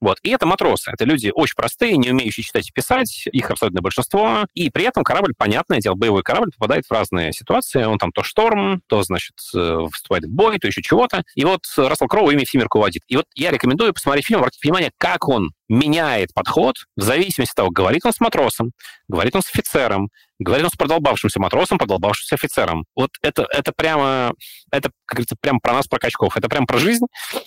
Вот. И это матросы. Это люди очень простые, не умеющие читать и писать, их абсолютное большинство. И при этом корабль, понятное дело, боевой корабль попадает в разные ситуации. Он там то шторм, то, значит, э, вступает в бой, то еще чего-то. И вот Рассел Кроу ими всеми руководит. И вот я рекомендую посмотреть фильм, обратить внимание, как он меняет подход в зависимости от того, говорит он с матросом, говорит он с офицером, говорит он с продолбавшимся матросом, продолбавшимся офицером. Вот это, это прямо, это, как говорится, прямо про нас, про качков. Это прям про жизнь.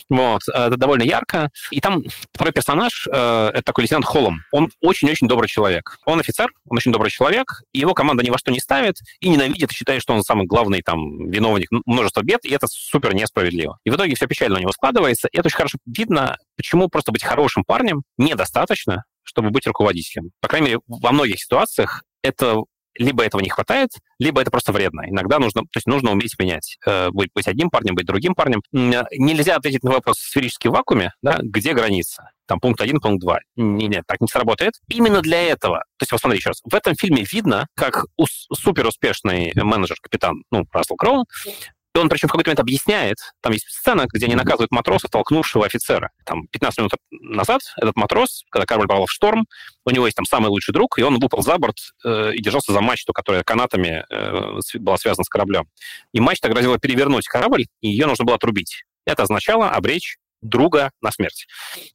Вот. Это довольно ярко. И там второй персонаж, э, это такой лейтенант Холлом. Он очень-очень добрый человек. Он офицер, он очень добрый человек, и его команда ни во что не ставит и ненавидит, и считает, что он самый главный там виновник множества бед, и это супер несправедливо. И в итоге все печально у него складывается, и это очень хорошо видно, почему просто быть хорошим парнем недостаточно, чтобы быть руководителем. По крайней мере, во многих ситуациях это либо этого не хватает, либо это просто вредно. Иногда нужно, то есть нужно уметь менять. Э, быть, быть одним парнем, быть другим парнем. Нельзя ответить на вопрос в сферическом вакууме, да, где граница. Там пункт один, пункт два. Нет, так не сработает. Именно для этого, то есть, посмотри еще раз, в этом фильме видно, как супер успешный менеджер, капитан, ну, Рассел Кроу, и он, причем, в какой-то момент объясняет, там есть сцена, где они наказывают матроса, толкнувшего офицера. Там 15 минут назад этот матрос, когда корабль попал в шторм, у него есть там самый лучший друг, и он выпал за борт э, и держался за мачту, которая канатами э, была связана с кораблем. И мачта грозила перевернуть корабль, и ее нужно было отрубить. Это означало обречь друга на смерть.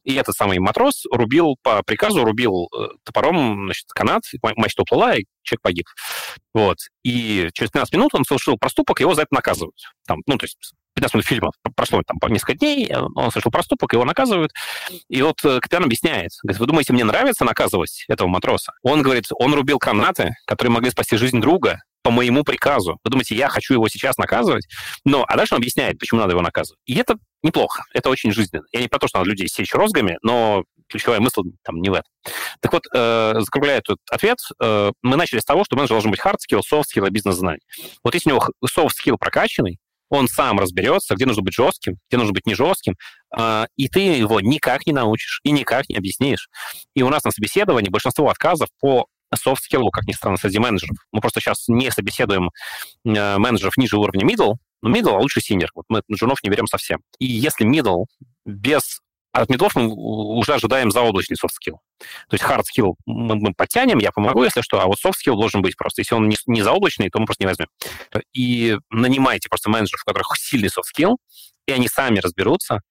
И этот самый матрос рубил по приказу, рубил э, топором значит, канат, мачта уплыла, и человек погиб. Вот. И через 15 минут он совершил проступок, его за это наказывают. Там, ну, то есть 15 минут фильма прошло там несколько дней, он совершил проступок, его наказывают. И вот э, капитан объясняет, говорит, вы думаете, мне нравится наказывать этого матроса? Он говорит, он рубил канаты, которые могли спасти жизнь друга, по моему приказу. Вы думаете, я хочу его сейчас наказывать? Но, а дальше он объясняет, почему надо его наказывать. И это неплохо, это очень жизненно. Я не про то, что надо людей сечь розгами, но ключевая мысль там не в этом. Так вот, э, закругляя этот ответ, э, мы начали с того, что менеджер должен быть hard skill, soft skill и бизнес-знаний. Вот если у него soft skill прокачанный, он сам разберется, где нужно быть жестким, где нужно быть не жестким, э, и ты его никак не научишь и никак не объяснишь. И у нас на собеседовании большинство отказов по skill, как ни странно, среди менеджеров. Мы просто сейчас не собеседуем э, менеджеров ниже уровня middle, но middle, а лучше senior. Вот мы джунов не берем совсем. И если middle без А от медлов мы уже ожидаем заоблачный soft skill. То есть hard skill мы, мы подтянем, я помогу, если что, а вот soft skill должен быть просто. Если он не, не заоблачный, то мы просто не возьмем. И нанимайте просто менеджеров, у которых сильный soft skill, и они сами разберутся,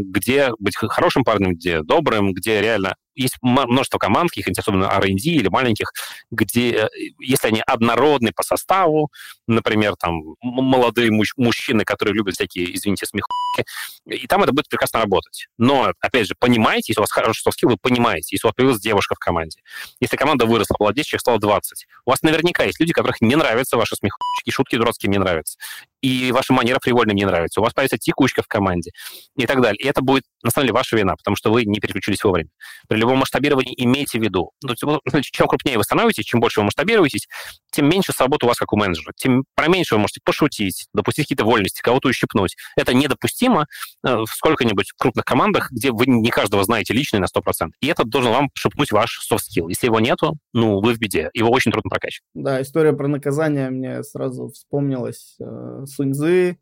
где быть хорошим парнем, где добрым, где реально есть множество команд, каких-нибудь особенно R&D или маленьких, где, э, если они однородны по составу, например, там, молодые муж- мужчины, которые любят всякие, извините, смехуки, и там это будет прекрасно работать. Но, опять же, понимаете, если у вас хороший soft вы понимаете, если у вас появилась девушка в команде, если команда выросла, было 10, человек стало 20, у вас наверняка есть люди, которых не нравятся ваши смехучки, шутки дурацкие не нравятся, и ваша манера привольная не нравится, у вас появится текучка в команде и так далее. И это будет, на самом деле, ваша вина, потому что вы не переключились вовремя. При любом масштабировании имейте в виду, ну, чем крупнее вы становитесь, чем больше вы масштабируетесь, тем меньше свобод у вас как у менеджера, тем про меньше вы можете пошутить, допустить какие-то вольности, кого-то ущипнуть. Это недопустимо э, в сколько-нибудь крупных командах, где вы не каждого знаете лично на 100%. И это должен вам шепнуть ваш soft skill. Если его нету, ну, вы в беде. Его очень трудно прокачать. Да, история про наказание мне сразу вспомнилась. Э, Суньзы,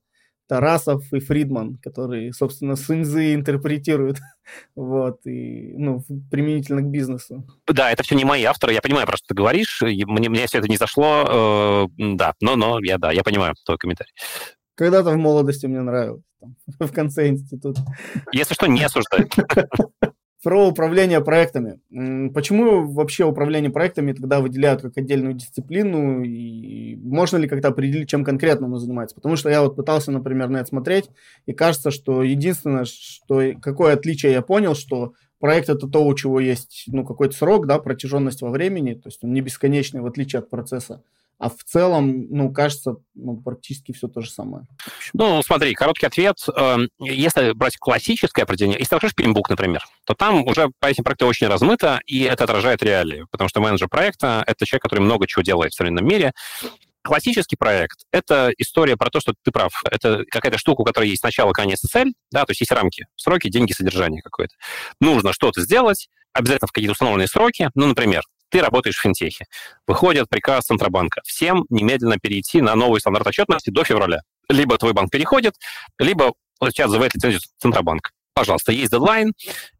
Тарасов и Фридман, которые, собственно, Суньзы интерпретируют, вот, и, ну, применительно к бизнесу. Да, это все не мои авторы, я понимаю, про что ты говоришь, мне, мне все это не зашло, э, да, но, но я, да, я понимаю твой комментарий. Когда-то в молодости мне нравилось, там, в конце института. Если что, не осуждаю. Про управление проектами. Почему вообще управление проектами тогда выделяют как отдельную дисциплину? И можно ли как-то определить, чем конкретно оно занимается? Потому что я вот пытался, например, на это смотреть, и кажется, что единственное, что какое отличие я понял, что проект это то, у чего есть ну, какой-то срок, да, протяженность во времени, то есть он не бесконечный, в отличие от процесса. А в целом, ну, кажется, ну, практически все то же самое. Ну, смотри, короткий ответ. Эм, если брать классическое определение, если ты откроешь Пимбук, например, то там уже по этим проектам очень размыто, и это отражает реалии. Потому что менеджер проекта — это человек, который много чего делает в современном мире. Классический проект — это история про то, что ты прав. Это какая-то штука, у которой есть начало, конец и цель, да, то есть есть рамки, сроки, деньги, содержание какое-то. Нужно что-то сделать, обязательно в какие-то установленные сроки. Ну, например, ты работаешь в финтехе. Выходит приказ Центробанка. Всем немедленно перейти на новый стандарт отчетности до февраля. Либо твой банк переходит, либо сейчас называет лицензию Центробанк пожалуйста, есть дедлайн,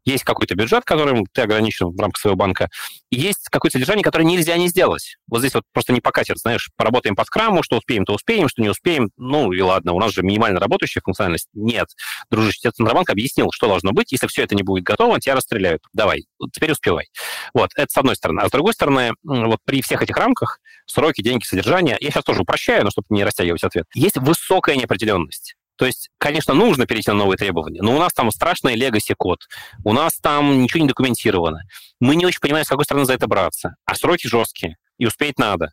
есть какой-то бюджет, которым ты ограничен в рамках своего банка, есть какое-то содержание, которое нельзя не сделать. Вот здесь вот просто не покатит, знаешь, поработаем по скраму, что успеем, то успеем, что не успеем, ну и ладно, у нас же минимально работающая функциональность. Нет. Дружище, тебе Центробанк объяснил, что должно быть, если все это не будет готово, тебя расстреляют. Давай, теперь успевай. Вот, это с одной стороны. А с другой стороны, вот при всех этих рамках, сроки, деньги, содержание, я сейчас тоже упрощаю, но чтобы не растягивать ответ, есть высокая неопределенность. То есть, конечно, нужно перейти на новые требования, но у нас там страшный legacy код, у нас там ничего не документировано. Мы не очень понимаем, с какой стороны за это браться. А сроки жесткие, и успеть надо.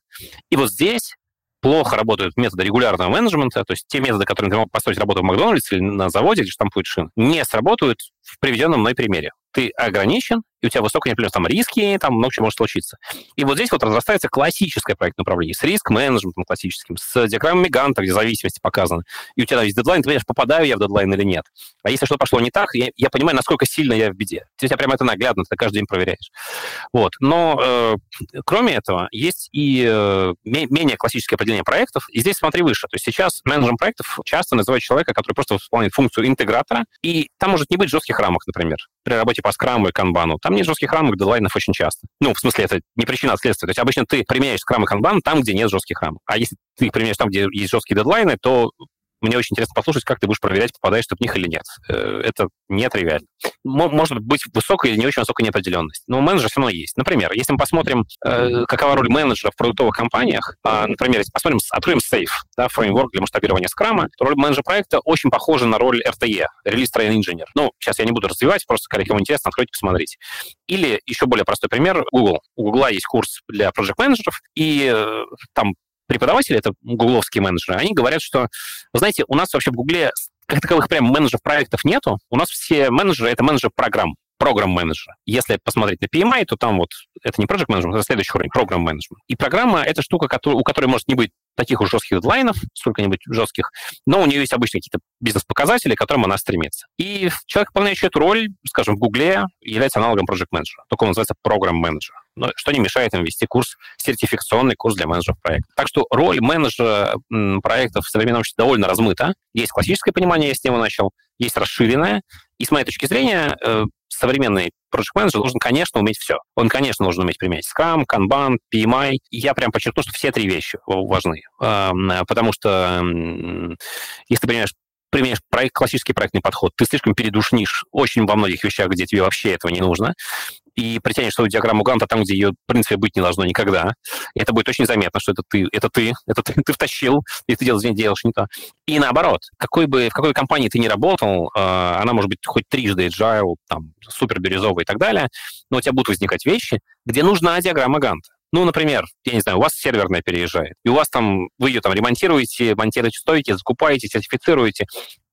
И вот здесь плохо работают методы регулярного менеджмента, то есть те методы, которые ты мог построить работу в Макдональдсе или на заводе, где штампуют шин, не сработают в приведенном мной примере. Ты ограничен, и у тебя высокая неопределенность, там риски, там много чего может случиться. И вот здесь вот разрастается классическое проектное управление с риск-менеджментом классическим, с диаграммами Ганта, где зависимости показаны. И у тебя есть дедлайн, ты понимаешь, попадаю я в дедлайн или нет. А если что-то пошло не так, я, я понимаю, насколько сильно я в беде. У тебя прямо это наглядно, ты каждый день проверяешь. Вот. Но э, кроме этого, есть и э, менее классическое определение проектов. И здесь смотри выше. То есть сейчас менеджером проектов часто называют человека, который просто выполняет функцию интегратора, и там может не быть жестких рамок, например, при работе по скраму и канбану. Там нет жестких рамок дедлайнов очень часто. Ну, в смысле, это не причина, а следствие. То есть обычно ты применяешь скрам и там, где нет жестких рамок. А если ты их применяешь там, где есть жесткие дедлайны, то мне очень интересно послушать, как ты будешь проверять, попадаешь ты в них или нет. Э, это не тривиально. Может быть высокая или не очень высокая неопределенность. Но у менеджера все равно есть. Например, если мы посмотрим, э, какова роль менеджера в продуктовых компаниях, а, например, если посмотрим, откроем Safe, да, фреймворк для масштабирования скрама, то роль менеджера проекта очень похожа на роль RTE, Release Train Engineer. Ну, сейчас я не буду развивать, просто, кому интересно, откройте, посмотрите. Или еще более простой пример, Google. У Google есть курс для проект-менеджеров, и э, там преподаватели, это гугловские менеджеры, они говорят, что, вы знаете, у нас вообще в Гугле как таковых прям менеджеров проектов нету. У нас все менеджеры — это менеджеры программ. программ-менеджера. Если посмотреть на PMI, то там вот это не project management, это следующий уровень, программ-менеджмент. И программа — это штука, у которой может не быть таких уж жестких дедлайнов, сколько-нибудь жестких, но у нее есть обычно какие-то бизнес-показатели, к которым она стремится. И человек, выполняющий эту роль, скажем, в Гугле, является аналогом project менеджера только он называется программ-менеджер. Но что не мешает им вести курс, сертификационный курс для менеджеров проекта. Так что роль менеджера проектов в современном обществе довольно размыта. Есть классическое понимание, я с него начал, есть расширенное. И с моей точки зрения, э, современный project менеджер должен, конечно, уметь все. Он, конечно, должен уметь применять Scrum, Kanban, PMI. Я прям подчеркну, что все три вещи важны. Эм, потому что если ты понимаешь применяешь проект, классический проектный подход, ты слишком передушнишь очень во многих вещах, где тебе вообще этого не нужно, и притянешь свою диаграмму Ганта там, где ее, в принципе, быть не должно никогда. И это будет очень заметно, что это ты, это ты, это ты, ты втащил, и ты делаешь, делаешь не то. И наоборот, какой бы, в какой компании ты ни работал, э, она может быть хоть трижды agile, там, супер бирюзовая и так далее, но у тебя будут возникать вещи, где нужна диаграмма Ганта. Ну, например, я не знаю, у вас серверная переезжает, и у вас там, вы ее там ремонтируете, монтируете стойки, закупаете, сертифицируете.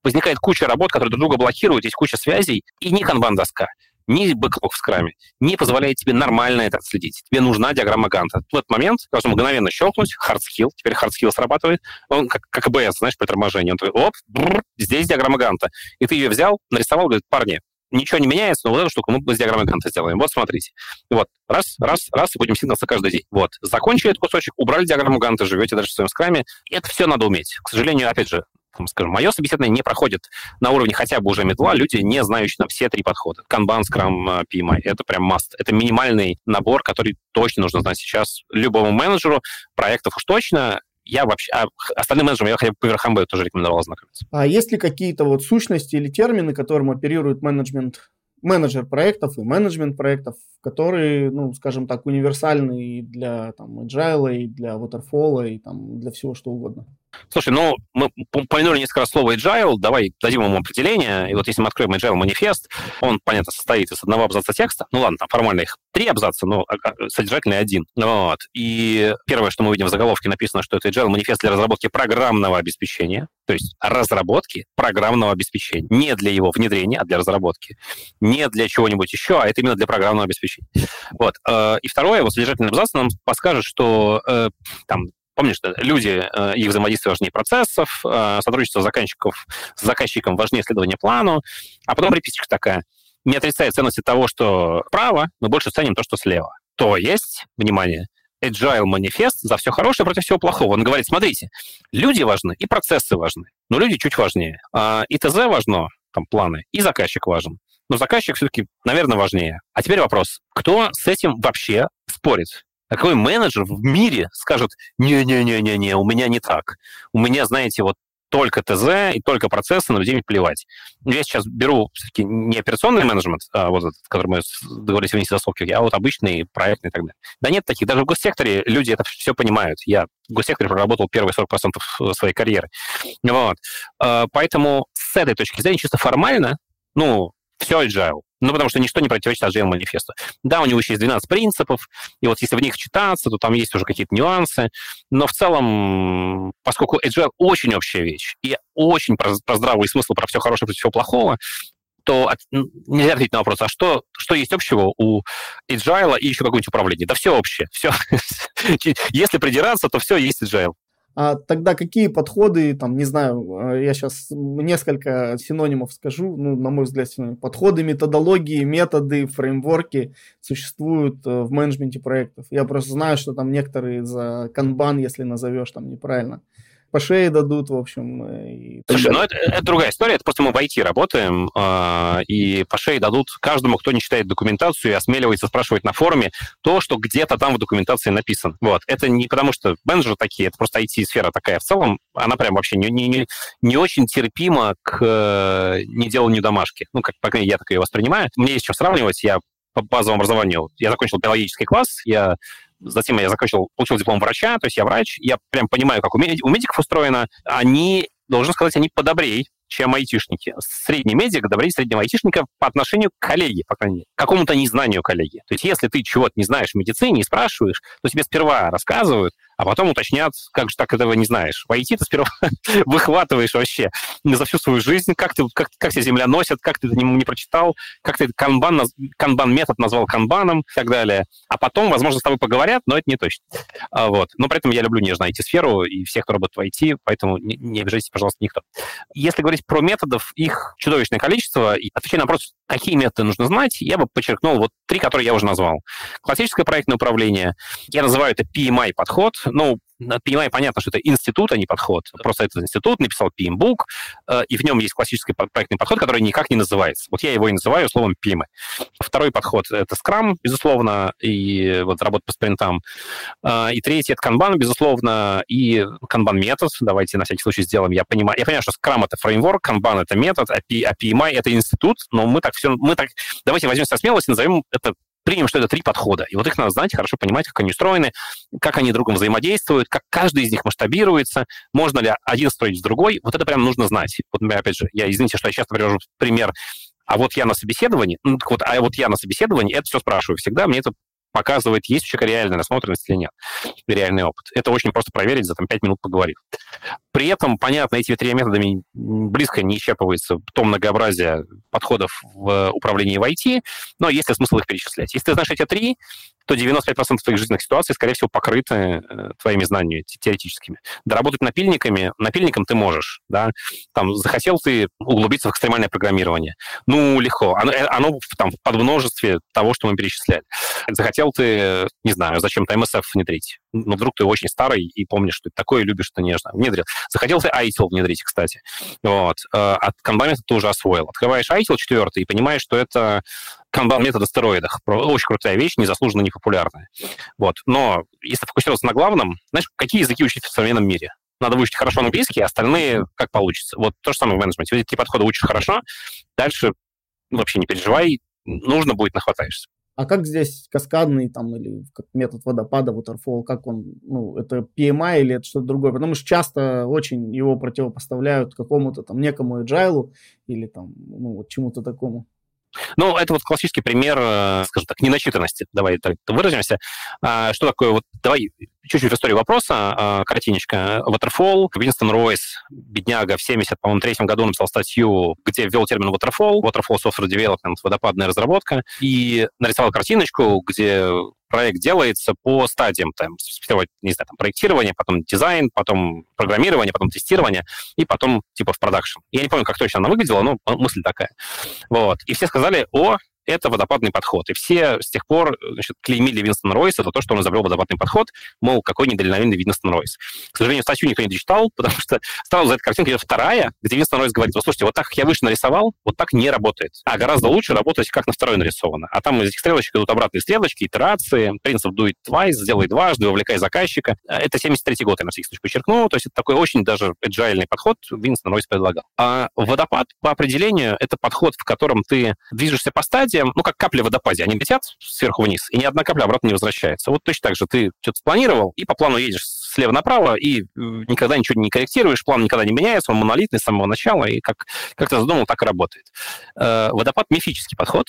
Возникает куча работ, которые друг друга блокируют, есть куча связей, и не канбан-доска, ни бэклог в скраме не позволяет тебе нормально это отследить. Тебе нужна диаграмма Ганта. В этот момент должен мгновенно щелкнуть, skill, теперь skill срабатывает, он как, как АБС, знаешь, при торможении. Он такой, оп, бррр, здесь диаграмма Ганта. И ты ее взял, нарисовал, говорит, парни, ничего не меняется, но вот эту штуку мы с диаграммой Ганта сделаем. Вот, смотрите. Вот, раз, раз, раз, и будем сигнаться каждый день. Вот, закончили этот кусочек, убрали диаграмму Ганта, живете дальше в своем скраме. Это все надо уметь. К сожалению, опять же, скажем, мое собеседование не проходит на уровне хотя бы уже медла люди, не знающие на все три подхода. Kanban, Scrum, PMI. Это прям must. Это минимальный набор, который точно нужно знать сейчас любому менеджеру проектов уж точно, я вообще... А остальным менеджерам я хотя бы по верхам бы тоже рекомендовал ознакомиться. А есть ли какие-то вот сущности или термины, которым оперирует менеджмент, менеджер проектов и менеджмент проектов, которые, ну, скажем так, универсальны и для там, agile, и для waterfall, и там, для всего что угодно? Слушай, ну, мы упомянули несколько раз слово agile, давай дадим ему определение. И вот если мы откроем agile манифест, он, понятно, состоит из одного абзаца текста. Ну ладно, там формально их три абзаца, но а, а, содержательный один. Вот. И первое, что мы видим в заголовке, написано, что это agile манифест для разработки программного обеспечения, то есть разработки программного обеспечения. Не для его внедрения, а для разработки. Не для чего-нибудь еще, а это именно для программного обеспечения. Вот. Э, и второе, вот содержательный абзац нам подскажет, что э, там Помнишь, люди, э, их взаимодействие важнее процессов, э, сотрудничество заказчиков с заказчиком важнее следования плану, а потом приписочка такая. Не отрицая ценности того, что право, мы больше ценим то, что слева. То есть, внимание, agile манифест за все хорошее против всего плохого. Он говорит, смотрите, люди важны и процессы важны, но люди чуть важнее. А и ТЗ важно, там, планы, и заказчик важен. Но заказчик все-таки, наверное, важнее. А теперь вопрос, кто с этим вообще спорит? А какой менеджер в мире скажет, не-не-не-не-не, у меня не так. У меня, знаете, вот только ТЗ и только процессы, на людей плевать. Я сейчас беру все-таки не операционный менеджмент, а вот этот, который мы договорились вынести за скобки, а вот обычный, проектный и так далее. Да нет таких. Даже в госсекторе люди это все понимают. Я в госсекторе проработал первые 40% своей карьеры. Вот. А, поэтому с этой точки зрения, чисто формально, ну, все agile. Ну, потому что ничто не противоречит Agile манифесту. Да, у него еще есть 12 принципов, и вот если в них читаться, то там есть уже какие-то нюансы, но в целом, поскольку Agile очень общая вещь, и очень про, про здравый смысл, про все хорошее, про все плохого, то от, нельзя ответить на вопрос, а что, что есть общего у Agile и еще какое-нибудь управление? Да все общее. Все. Если придираться, то все есть Agile. А тогда какие подходы, там, не знаю, э, я сейчас несколько синонимов скажу, ну, на мой взгляд, подходы, методологии, методы, фреймворки существуют э, в менеджменте проектов. Я просто знаю, что там некоторые за канбан, если назовешь там неправильно, по шее дадут, в общем. Э, и Слушай, ну это, это другая история, это просто мы в IT работаем, э, и по шее дадут каждому, кто не читает документацию и осмеливается спрашивать на форуме то, что где-то там в документации написано. Вот. Это не потому, что менеджеры такие, это просто IT-сфера такая в целом, она прям вообще не, не, не очень терпима к э, неделанию домашки. Ну, как, по крайней мере, я так ее воспринимаю. Мне есть чем сравнивать, я по базовому образованию, я закончил биологический класс, я Затем я закончил, получил диплом врача, то есть я врач, я прям понимаю, как у, у медиков устроено. Они, должен сказать, они подобрей, чем айтишники. Средний медик добрее среднего айтишника по отношению к коллеге, по крайней мере, какому-то незнанию коллеги. То есть если ты чего-то не знаешь в медицине и спрашиваешь, то тебе сперва рассказывают, а потом уточнят, как же так этого не знаешь. В IT ты сперва выхватываешь вообще за всю свою жизнь, как, ты, как, как тебя земля носит, как ты это не, не прочитал, как ты канбан, канбан метод назвал канбаном и так далее. А потом, возможно, с тобой поговорят, но это не точно. А, вот. Но при этом я люблю нежно IT-сферу и всех, кто работает в IT, поэтому не, не обижайтесь, пожалуйста, никто. Если говорить про методов, их чудовищное количество, и отвечая на вопрос, какие методы нужно знать, я бы подчеркнул вот три, которые я уже назвал. Классическое проектное управление, я называю это PMI-подход, ну, PMI понятно, что это институт, а не подход. Просто этот институт написал PMBOK, э, и в нем есть классический проектный подход, который никак не называется. Вот я его и называю словом PMI. Второй подход — это Scrum, безусловно, и вот работа по спринтам. Э, и третий — это Kanban, безусловно, и Kanban-метод. Давайте на всякий случай сделаем. Я понимаю, я понимаю, что Scrum — это фреймворк, Kanban — это метод, а PMI — это институт, но мы так все... Мы так... Давайте возьмем со смелости, назовем это примем, что это три подхода. И вот их надо знать, хорошо понимать, как они устроены, как они другом взаимодействуют, как каждый из них масштабируется, можно ли один строить в другой. Вот это прям нужно знать. Вот, опять же, я, извините, что я часто привожу пример а вот я на собеседовании, ну, так вот, а вот я на собеседовании, это все спрашиваю всегда, мне это показывает, есть у человека реальная насмотренность или нет, реальный опыт. Это очень просто проверить за там, 5 минут поговорив. При этом, понятно, этими тремя методами близко не исчерпывается то многообразие подходов в управлении в IT, но есть ли смысл их перечислять? Если ты знаешь эти три, то 95% твоих жизненных ситуаций, скорее всего, покрыты э, твоими знаниями теоретическими. Доработать напильниками, напильником ты можешь, да, там, захотел ты углубиться в экстремальное программирование, ну, легко, оно, э, оно там под множестве того, что мы перечисляли. Захотел ты, не знаю, зачем-то MSF внедрить, ну, вдруг ты очень старый и помнишь, что это такое, любишь, что нежно. Внедрил. Захотел ты ITIL внедрить, кстати. Вот. Э, от Kanban ты уже освоил. Открываешь ITIL 4 и понимаешь, что это Kanban метод о стероидах. Очень крутая вещь, незаслуженно непопулярная. Вот. Но если фокусироваться на главном, знаешь, какие языки учить в современном мире? Надо выучить хорошо английский, а остальные как получится. Вот то же самое в менеджменте. Эти три подхода учишь хорошо, дальше вообще не переживай, нужно будет, нахватаешься. А как здесь каскадный там или как метод водопада, waterfall, как он, ну, это PMI или это что-то другое? Потому что часто очень его противопоставляют какому-то там некому agile или там, ну, вот чему-то такому. Ну, это вот классический пример, э, скажем так, неначитанности. Давай так выразимся. А, что такое вот... Давай чуть-чуть историю вопроса. А, картиночка. Waterfall. Винстон Ройс, бедняга, в 70, по-моему, третьем году написал статью, где ввел термин Waterfall. Waterfall Software Development, водопадная разработка. И нарисовал картиночку, где проект делается по стадиям, там, не знаю, там, проектирование, потом дизайн, потом программирование, потом тестирование, и потом, типа, в продакшн. Я не помню, как точно она выглядела, но мысль такая. Вот. И все сказали, о, это водопадный подход. И все с тех пор значит, клеймили Винстон Ройса за то, что он изобрел водопадный подход, мол, какой недальновидный Винстон Ройс. К сожалению, статью никто не дочитал, потому что сразу за этой картинкой идет вторая, где Винстон Ройс говорит, слушайте, вот так, как я выше нарисовал, вот так не работает. А гораздо лучше работать, как на второй нарисовано. А там из этих стрелочек идут обратные стрелочки, итерации, принцип do it twice, сделай дважды, вовлекай заказчика. Это 73-й год, я на всякий случай подчеркну. То есть это такой очень даже agile подход Винстон Ройс предлагал. А водопад по определению это подход, в котором ты движешься по стадиям, ну, как капли в водопаде, они летят сверху вниз, и ни одна капля обратно не возвращается. Вот точно так же ты что-то спланировал, и по плану едешь слева направо, и э, никогда ничего не корректируешь, план никогда не меняется, он монолитный с самого начала, и как, как ты задумал, так и работает. Э, водопад — мифический подход,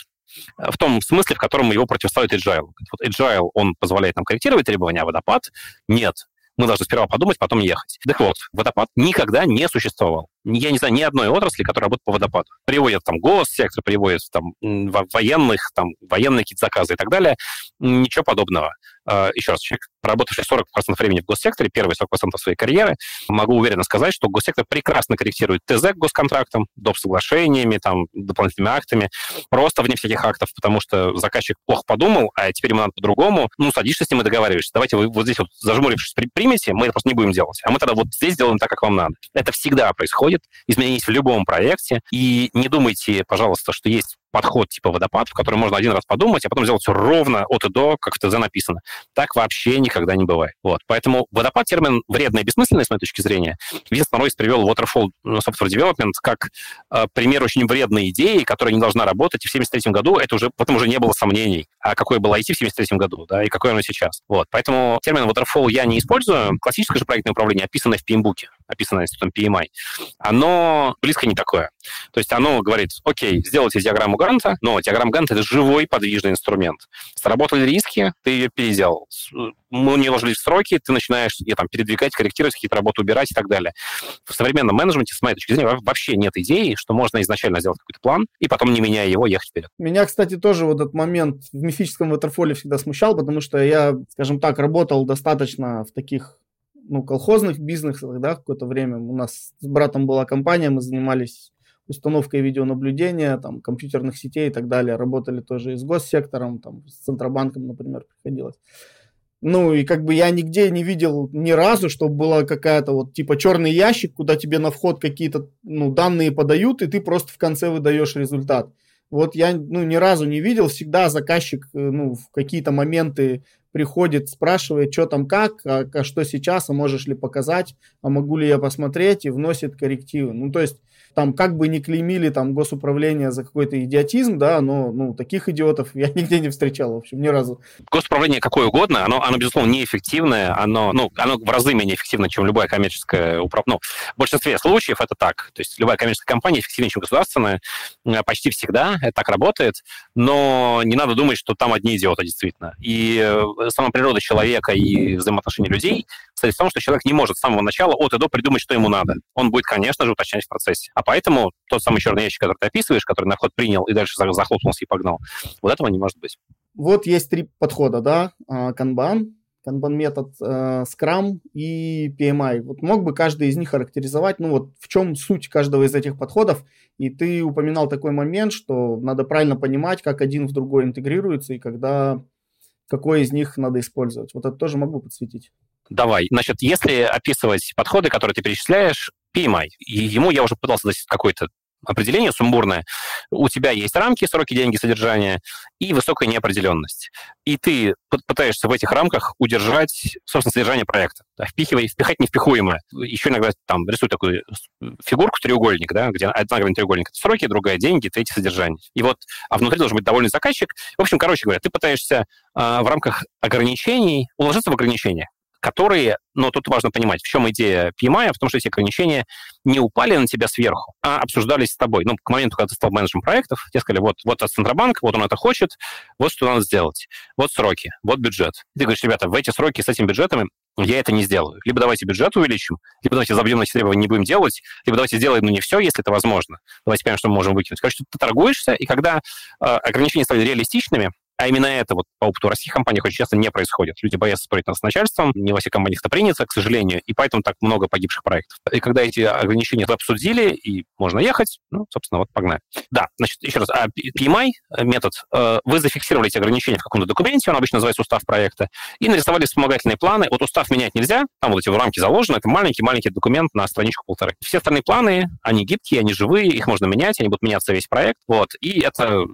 э, в том смысле, в котором его противоставит Agile. Вот Agile, он позволяет нам корректировать требования, а водопад — нет мы должны сперва подумать, потом ехать. Так вот, водопад никогда не существовал. Я не знаю ни одной отрасли, которая работает по водопаду. Приводят там госсектор, приводят там военных, там военные какие-то заказы и так далее. Ничего подобного. А, еще раз, человек, работавший 40% времени в госсекторе, первые 40% своей карьеры, могу уверенно сказать, что госсектор прекрасно корректирует ТЗ к госконтрактам, доп. соглашениями, там, дополнительными актами, просто вне всяких актов, потому что заказчик плохо подумал, а теперь ему надо по-другому. Ну, садишься с ним и договариваешься. Давайте вы вот здесь вот зажмурившись примете, мы это просто не будем делать. А мы тогда вот здесь сделаем так, как вам надо. Это всегда происходит, изменения в любом проекте. И не думайте, пожалуйста, что есть подход типа водопад, в котором можно один раз подумать, а потом сделать все ровно от и до, как в ТЗ написано. Так вообще никогда не бывает. Вот. Поэтому водопад термин вредный и бессмысленный с моей точки зрения. Винстон Ройс привел Waterfall Software Development как э, пример очень вредной идеи, которая не должна работать. И в 1973 году это уже, в этом уже не было сомнений. А какое было IT в 1973 году, да, и какое оно сейчас. Вот. Поэтому термин Waterfall я не использую. Классическое же проектное управление описано в PMBOK. Описанное институтом PMI, оно близко не такое. То есть оно говорит, окей, сделайте диаграмму Ганта, но диаграмма Ганта — это живой подвижный инструмент. Сработали риски, ты ее переделал. Мы не ложились в сроки, ты начинаешь там, передвигать, корректировать, какие-то работы убирать и так далее. В современном менеджменте, с моей точки зрения, вообще нет идеи, что можно изначально сделать какой-то план и потом, не меняя его, ехать вперед. Меня, кстати, тоже вот этот момент в мифическом ватерфоле всегда смущал, потому что я, скажем так, работал достаточно в таких ну, колхозных бизнесах, да, какое-то время. У нас с братом была компания, мы занимались установкой видеонаблюдения, там, компьютерных сетей и так далее. Работали тоже и с госсектором, там, с Центробанком, например, приходилось. Ну, и как бы я нигде не видел ни разу, чтобы была какая-то вот типа черный ящик, куда тебе на вход какие-то ну, данные подают, и ты просто в конце выдаешь результат. Вот я ну, ни разу не видел, всегда заказчик э, ну, в какие-то моменты приходит, спрашивает, что там как, а, а что сейчас, а можешь ли показать, а могу ли я посмотреть, и вносит коррективы. Ну, то есть там как бы не клеймили там госуправление за какой-то идиотизм, да, но ну, таких идиотов я нигде не встречал, в общем, ни разу. Госуправление какое угодно, оно, оно безусловно, неэффективное, оно, ну, оно в разы менее эффективно, чем любое коммерческое управление. Ну, в большинстве случаев это так. То есть любая коммерческая компания эффективнее, чем государственная, почти всегда это так работает, но не надо думать, что там одни идиоты действительно. И э, сама природа человека и взаимоотношения людей состоит в том, что человек не может с самого начала от и до придумать, что ему надо. Он будет, конечно же, уточнять в процессе. А поэтому тот самый черный ящик, который ты описываешь, который на ход принял и дальше захлопнулся и погнал, вот этого не может быть. Вот есть три подхода, да? Канбан, канбан-метод, Scrum и PMI. Вот мог бы каждый из них характеризовать, ну вот в чем суть каждого из этих подходов? И ты упоминал такой момент, что надо правильно понимать, как один в другой интегрируется и когда какой из них надо использовать. Вот это тоже могу подсветить. Давай. Значит, если описывать подходы, которые ты перечисляешь, PMI, ему я уже пытался дать какое-то определение сумбурное. У тебя есть рамки, сроки, деньги, содержание и высокая неопределенность. И ты пытаешься в этих рамках удержать, собственно, содержание проекта. Да, впихивай, впихать невпихуемое. Еще иногда там рисуй такую фигурку, треугольник, да, где одна грань треугольника — это сроки, другая — деньги, третья — содержание. И вот, а внутри должен быть довольный заказчик. В общем, короче говоря, ты пытаешься э, в рамках ограничений уложиться в ограничения которые, но тут важно понимать, в чем идея PMI, в том, что эти ограничения не упали на тебя сверху, а обсуждались с тобой. Ну, к моменту, когда ты стал менеджером проектов, тебе сказали, вот, вот от Центробанк, вот он это хочет, вот что надо сделать, вот сроки, вот бюджет. И ты говоришь, ребята, в эти сроки с этими бюджетами я это не сделаю. Либо давайте бюджет увеличим, либо давайте забьем на эти требования, не будем делать, либо давайте сделаем, ну, не все, если это возможно. Давайте понимаем, что мы можем выкинуть. Короче, ты торгуешься, и когда э, ограничения стали реалистичными, а именно это вот по опыту российских компаний очень часто не происходит. Люди боятся спорить с начальством, не во всех компаниях это принято, к сожалению, и поэтому так много погибших проектов. И когда эти ограничения обсудили, и можно ехать, ну, собственно, вот погнали. Да, значит, еще раз, а PMI метод, э, вы зафиксировали эти ограничения в каком-то документе, он обычно называется устав проекта, и нарисовали вспомогательные планы. Вот устав менять нельзя, там вот эти в рамки заложены, это маленький-маленький документ на страничку полторы. Все остальные планы, они гибкие, они живые, их можно менять, они будут меняться весь проект, вот, и это э,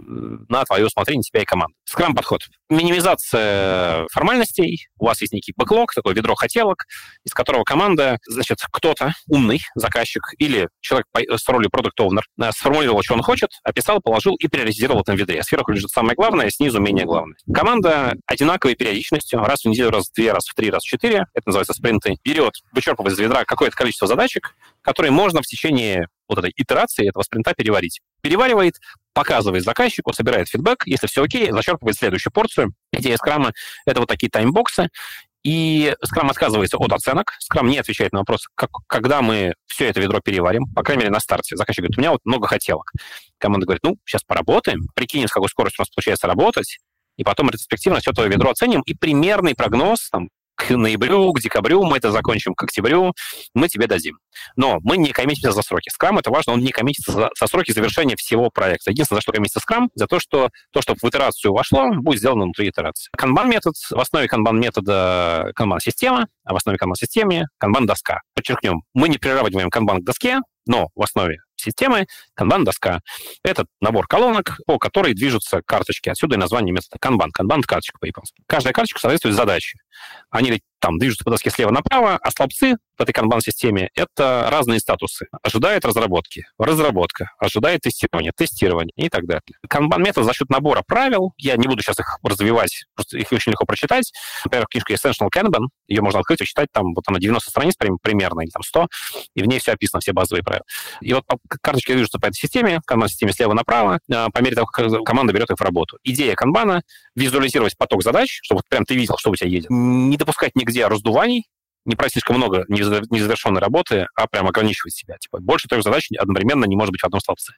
на твое усмотрение тебя и команды. Скрам-подход. Минимизация формальностей. У вас есть некий бэклог, такое ведро хотелок, из которого команда, значит, кто-то умный заказчик или человек с ролью продукт оунер э, сформулировал, что он хочет, описал, положил и приоритизировал в этом ведре. Сверху лежит самое главное, снизу менее главное. Команда одинаковой периодичностью, раз в неделю, раз в две, раз в три, раз в четыре, это называется спринты, берет, вычерпывает из ведра какое-то количество задачек, которые можно в течение вот этой итерации этого спринта переварить. Переваривает, показывает заказчику, собирает фидбэк, если все окей, зачерпывает следующую порцию. Идея скрама — это вот такие таймбоксы, и Scrum отказывается от оценок. Scrum не отвечает на вопрос, как, когда мы все это ведро переварим, по крайней мере, на старте. Заказчик говорит, у меня вот много хотелок. Команда говорит, ну, сейчас поработаем, прикинем, с какой скоростью у нас получается работать, и потом ретроспективно все твое ведро оценим, и примерный прогноз, там, к ноябрю, к декабрю мы это закончим, к октябрю мы тебе дадим. Но мы не коммитимся за сроки. Скрам, это важно, он не коммитится за, сроки завершения всего проекта. Единственное, за что коммитится скрам, за то, что то, что в итерацию вошло, будет сделано внутри итерации. Канбан-метод, в основе канбан-метода канбан-система, а в основе канбан-системы канбан-доска. Подчеркнем, мы не приравниваем канбан к доске, но в основе системы канбан-доска. Это набор колонок, по которой движутся карточки. Отсюда и название метода канбан. Канбан — карточка по-японски. Каждая карточка соответствует задаче. Они там движутся по доске слева направо, а столбцы в этой канбан-системе, это разные статусы. Ожидает разработки, разработка, ожидает тестирования, тестирование и так далее. Канбан-метод за счет набора правил, я не буду сейчас их развивать, просто их очень легко прочитать. Например, книжка Essential Kanban, ее можно открыть и читать, там вот она 90 страниц примерно, или там 100, и в ней все описано, все базовые правила. И вот по карточке движутся по этой системе, канбан-системе слева направо, а, по мере того, как команда берет их в работу. Идея канбана — визуализировать поток задач, чтобы прям ты видел, что у тебя едет. Не допускать нигде раздуваний, не брать слишком много незавершенной работы, а прям ограничивать себя. Типа, больше трех задач одновременно не может быть в одном столбце.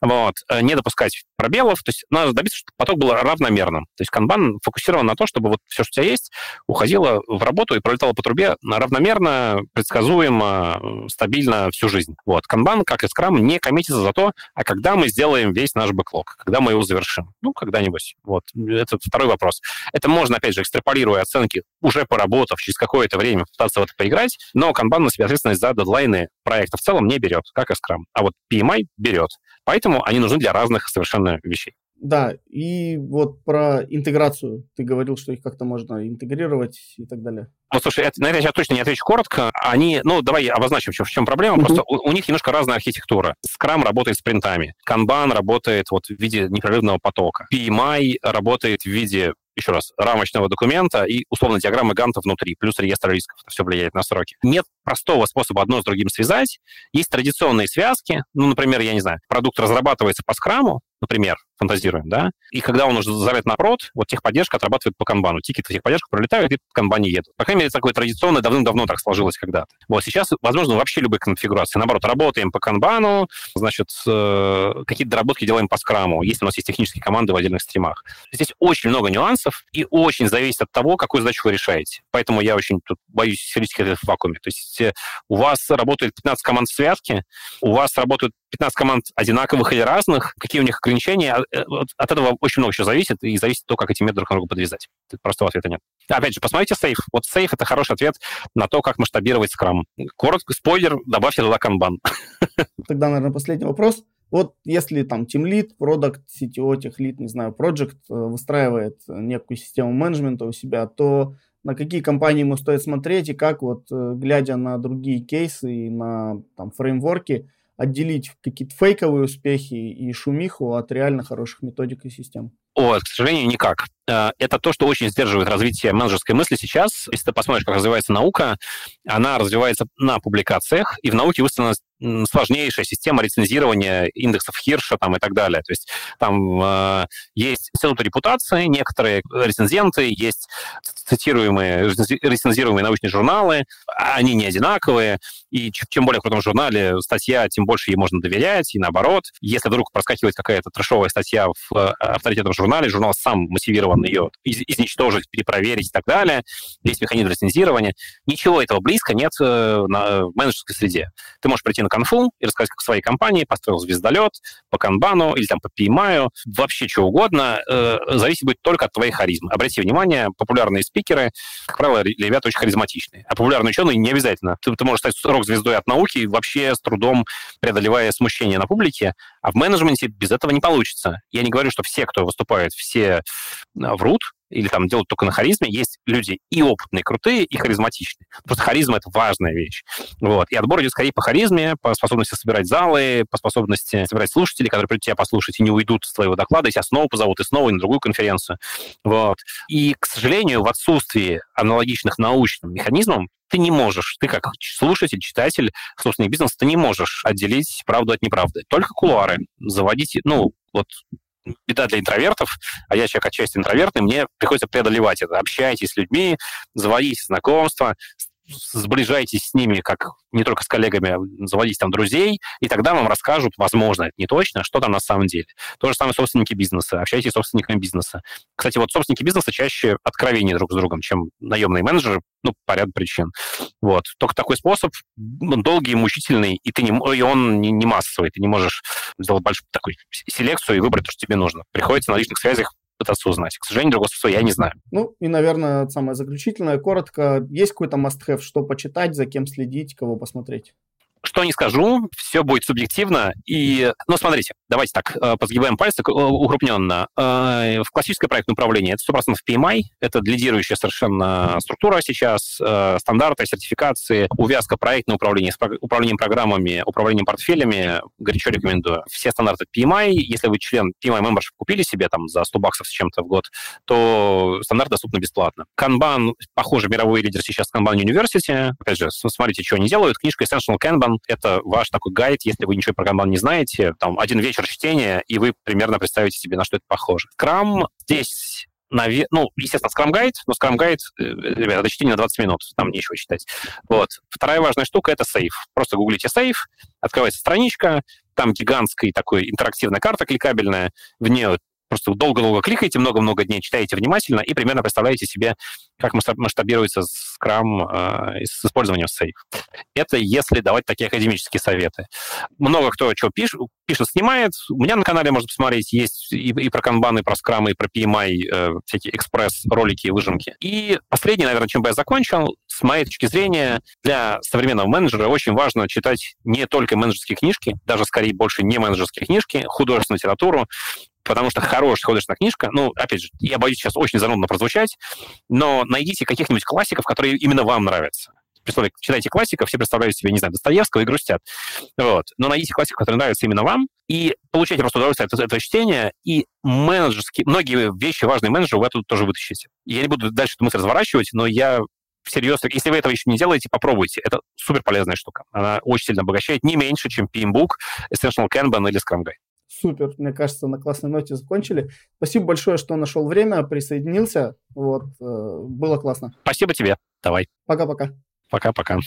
Вот. Э, не допускать пробелов. То есть надо добиться, чтобы поток был равномерным. То есть канбан фокусирован на то, чтобы вот все, что у тебя есть, уходило в работу и пролетало по трубе равномерно, предсказуемо, стабильно всю жизнь. Вот. Канбан, как и скрам, не коммитится за то, а когда мы сделаем весь наш бэклог, когда мы его завершим. Ну, когда-нибудь. Вот. Это второй вопрос. Это можно, опять же, экстраполируя оценки, уже поработав через какое-то время, пытаться в это поиграть, но Kanban на себя ответственность за дедлайны проекта в целом не берет, как и Scrum. А вот PMI берет. Поэтому они нужны для разных совершенно вещей. Да, и вот про интеграцию. Ты говорил, что их как-то можно интегрировать и так далее. Ну, слушай, это, на это я точно не отвечу коротко. Они, ну, давай обозначим, в чем, в чем проблема. Mm-hmm. Просто у, у них немножко разная архитектура. Scrum работает с принтами. Kanban работает вот в виде непрерывного потока. PMI работает в виде еще раз, рамочного документа и условно диаграммы Ганта внутри, плюс реестр рисков. Это все влияет на сроки. Нет простого способа одно с другим связать. Есть традиционные связки. Ну, например, я не знаю, продукт разрабатывается по скраму, например, фантазируем, да, и когда он уже завет на прод, вот техподдержка отрабатывает по канбану. Тикеты техподдержку пролетают и по канбане едут. По крайней мере, такое традиционное давным-давно так сложилось когда-то. Вот сейчас, возможно, вообще любые конфигурации. Наоборот, работаем по канбану, значит, э, какие-то доработки делаем по скраму, если у нас есть технические команды в отдельных стримах. Здесь очень много нюансов и очень зависит от того, какую задачу вы решаете. Поэтому я очень тут боюсь селить в вакууме. То есть э, у вас работает 15 команд связки, у вас работают 15 команд одинаковых или разных, какие у них ограничения, а, э, от этого очень много еще зависит, и зависит то, как эти методы друг на друга подвязать. Простого ответа нет. Опять же, посмотрите сейф. Вот сейф — это хороший ответ на то, как масштабировать скрам. Коротко, спойлер, добавьте туда канбан. Тогда, наверное, последний вопрос. Вот если там Team Lead, Product, CTO, Lead, не знаю, Project э, выстраивает некую систему менеджмента у себя, то на какие компании ему стоит смотреть и как вот, э, глядя на другие кейсы и на там, фреймворки, отделить какие-то фейковые успехи и шумиху от реально хороших методик и систем? О, к сожалению, никак. Э, это то, что очень сдерживает развитие менеджерской мысли сейчас. Если ты посмотришь, как развивается наука, она развивается на публикациях, и в науке выставлена сложнейшая система рецензирования индексов Хирша там, и так далее. То есть там э, есть институты репутации, некоторые рецензенты, есть цитируемые, рецензируемые научные журналы, они не одинаковые, и чем более в крутом журнале статья, тем больше ей можно доверять, и наоборот. Если вдруг проскакивает какая-то трешовая статья в э, авторитетном журнале, журнал сам мотивирован ее из- изничтожить, перепроверить и так далее, есть механизм рецензирования. Ничего этого близко нет э, на, в менеджерской среде. Ты можешь прийти на конфу и рассказать, как в своей компании построил звездолет по канбану или там по PMI, вообще что угодно, э, зависит будет только от твоей харизмы. Обрати внимание, популярные спикеры, как правило, ребята очень харизматичные. А популярные ученые не обязательно. Ты, ты можешь стать рок-звездой от науки, вообще с трудом преодолевая смущение на публике, а в менеджменте без этого не получится. Я не говорю, что все, кто выступает, все а, врут, или там делают только на харизме, есть люди и опытные, крутые, и харизматичные. Просто харизма — это важная вещь. Вот. И отбор идет скорее по харизме, по способности собирать залы, по способности собирать слушателей, которые придут тебя послушать и не уйдут с твоего доклада, и тебя снова позовут и снова и на другую конференцию. Вот. И, к сожалению, в отсутствии аналогичных научным механизмам ты не можешь, ты как слушатель, читатель, собственный бизнес, ты не можешь отделить правду от неправды. Только кулуары. Заводить, ну, вот беда для интровертов, а я человек отчасти интровертный, мне приходится преодолевать это. Общайтесь с людьми, заводите знакомства, сближайтесь с ними, как не только с коллегами, а заводите там друзей, и тогда вам расскажут, возможно, это не точно, что там на самом деле. То же самое собственники бизнеса. Общайтесь с собственниками бизнеса. Кстати, вот собственники бизнеса чаще откровеннее друг с другом, чем наемные менеджеры, ну, по ряду причин. Вот. Только такой способ, он долгий, мучительный, и, ты не, и он не, не массовый. Ты не можешь сделать большую такую селекцию и выбрать то, что тебе нужно. Приходится на личных связях пытаться узнать. К сожалению, другого способа я не знаю. Ну, и, наверное, самое заключительное, коротко, есть какой-то must-have, что почитать, за кем следить, кого посмотреть? Что не скажу, все будет субъективно. И, ну, смотрите, давайте так, э, позгибаем пальцы э, укрупненно. Э, в классическое проектное управление это 100% PMI, это лидирующая совершенно структура сейчас, стандарты, сертификации, увязка проектного управления с управлением программами, управлением портфелями, горячо рекомендую. Все стандарты PMI, если вы член PMI Membership купили себе там за 100 баксов с чем-то в год, то стандарт доступен бесплатно. Kanban, похоже, мировой лидер сейчас Kanban University. Опять же, смотрите, что они делают. Книжка Essential Kanban — это ваш такой гайд, если вы ничего про Kanban не знаете, там, один вечер чтения, и вы примерно представите себе, на что это похоже. Scrum здесь наве... ну, естественно, Scrum Guide, но Scrum Guide, э, ребята, это чтение на 20 минут, там нечего читать. Вот. Вторая важная штука — это сейф. Просто гуглите сейф, открывается страничка, там гигантская такой интерактивная карта кликабельная, в нее просто долго-долго кликаете, много-много дней читаете внимательно и примерно представляете себе, как масштабируется Scrum э, с использованием Safe. Это если давать такие академические советы. Много кто что пишет, пишет, снимает. У меня на канале можно посмотреть, есть и, и про Kanban, и про Scrum, и про PMI, э, всякие экспресс-ролики и выжимки. И последнее, наверное, чем бы я закончил, с моей точки зрения, для современного менеджера очень важно читать не только менеджерские книжки, даже скорее больше не менеджерские книжки, художественную литературу, потому что хорошая художественная книжка, ну, опять же, я боюсь сейчас очень занудно прозвучать, но найдите каких-нибудь классиков, которые именно вам нравятся. Представляете, читайте классиков, все представляют себе, не знаю, Достоевского и грустят. Вот. Но найдите классиков, которые нравятся именно вам, и получайте просто удовольствие от этого чтения, и менеджерские, многие вещи важные менеджеры вы оттуда тоже вытащите. Я не буду дальше эту мысль разворачивать, но я всерьез, если вы этого еще не делаете, попробуйте. Это супер полезная штука. Она очень сильно обогащает, не меньше, чем PMBOK, Essential Kanban или Scrum Guide. Супер, мне кажется, на классной ноте закончили. Спасибо большое, что нашел время, присоединился. Вот, э, было классно. Спасибо тебе. Давай. Пока-пока. Пока-пока.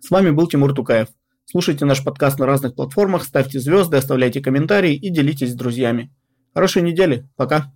С вами был Тимур Тукаев. Слушайте наш подкаст на разных платформах, ставьте звезды, оставляйте комментарии и делитесь с друзьями. Хорошей недели. Пока.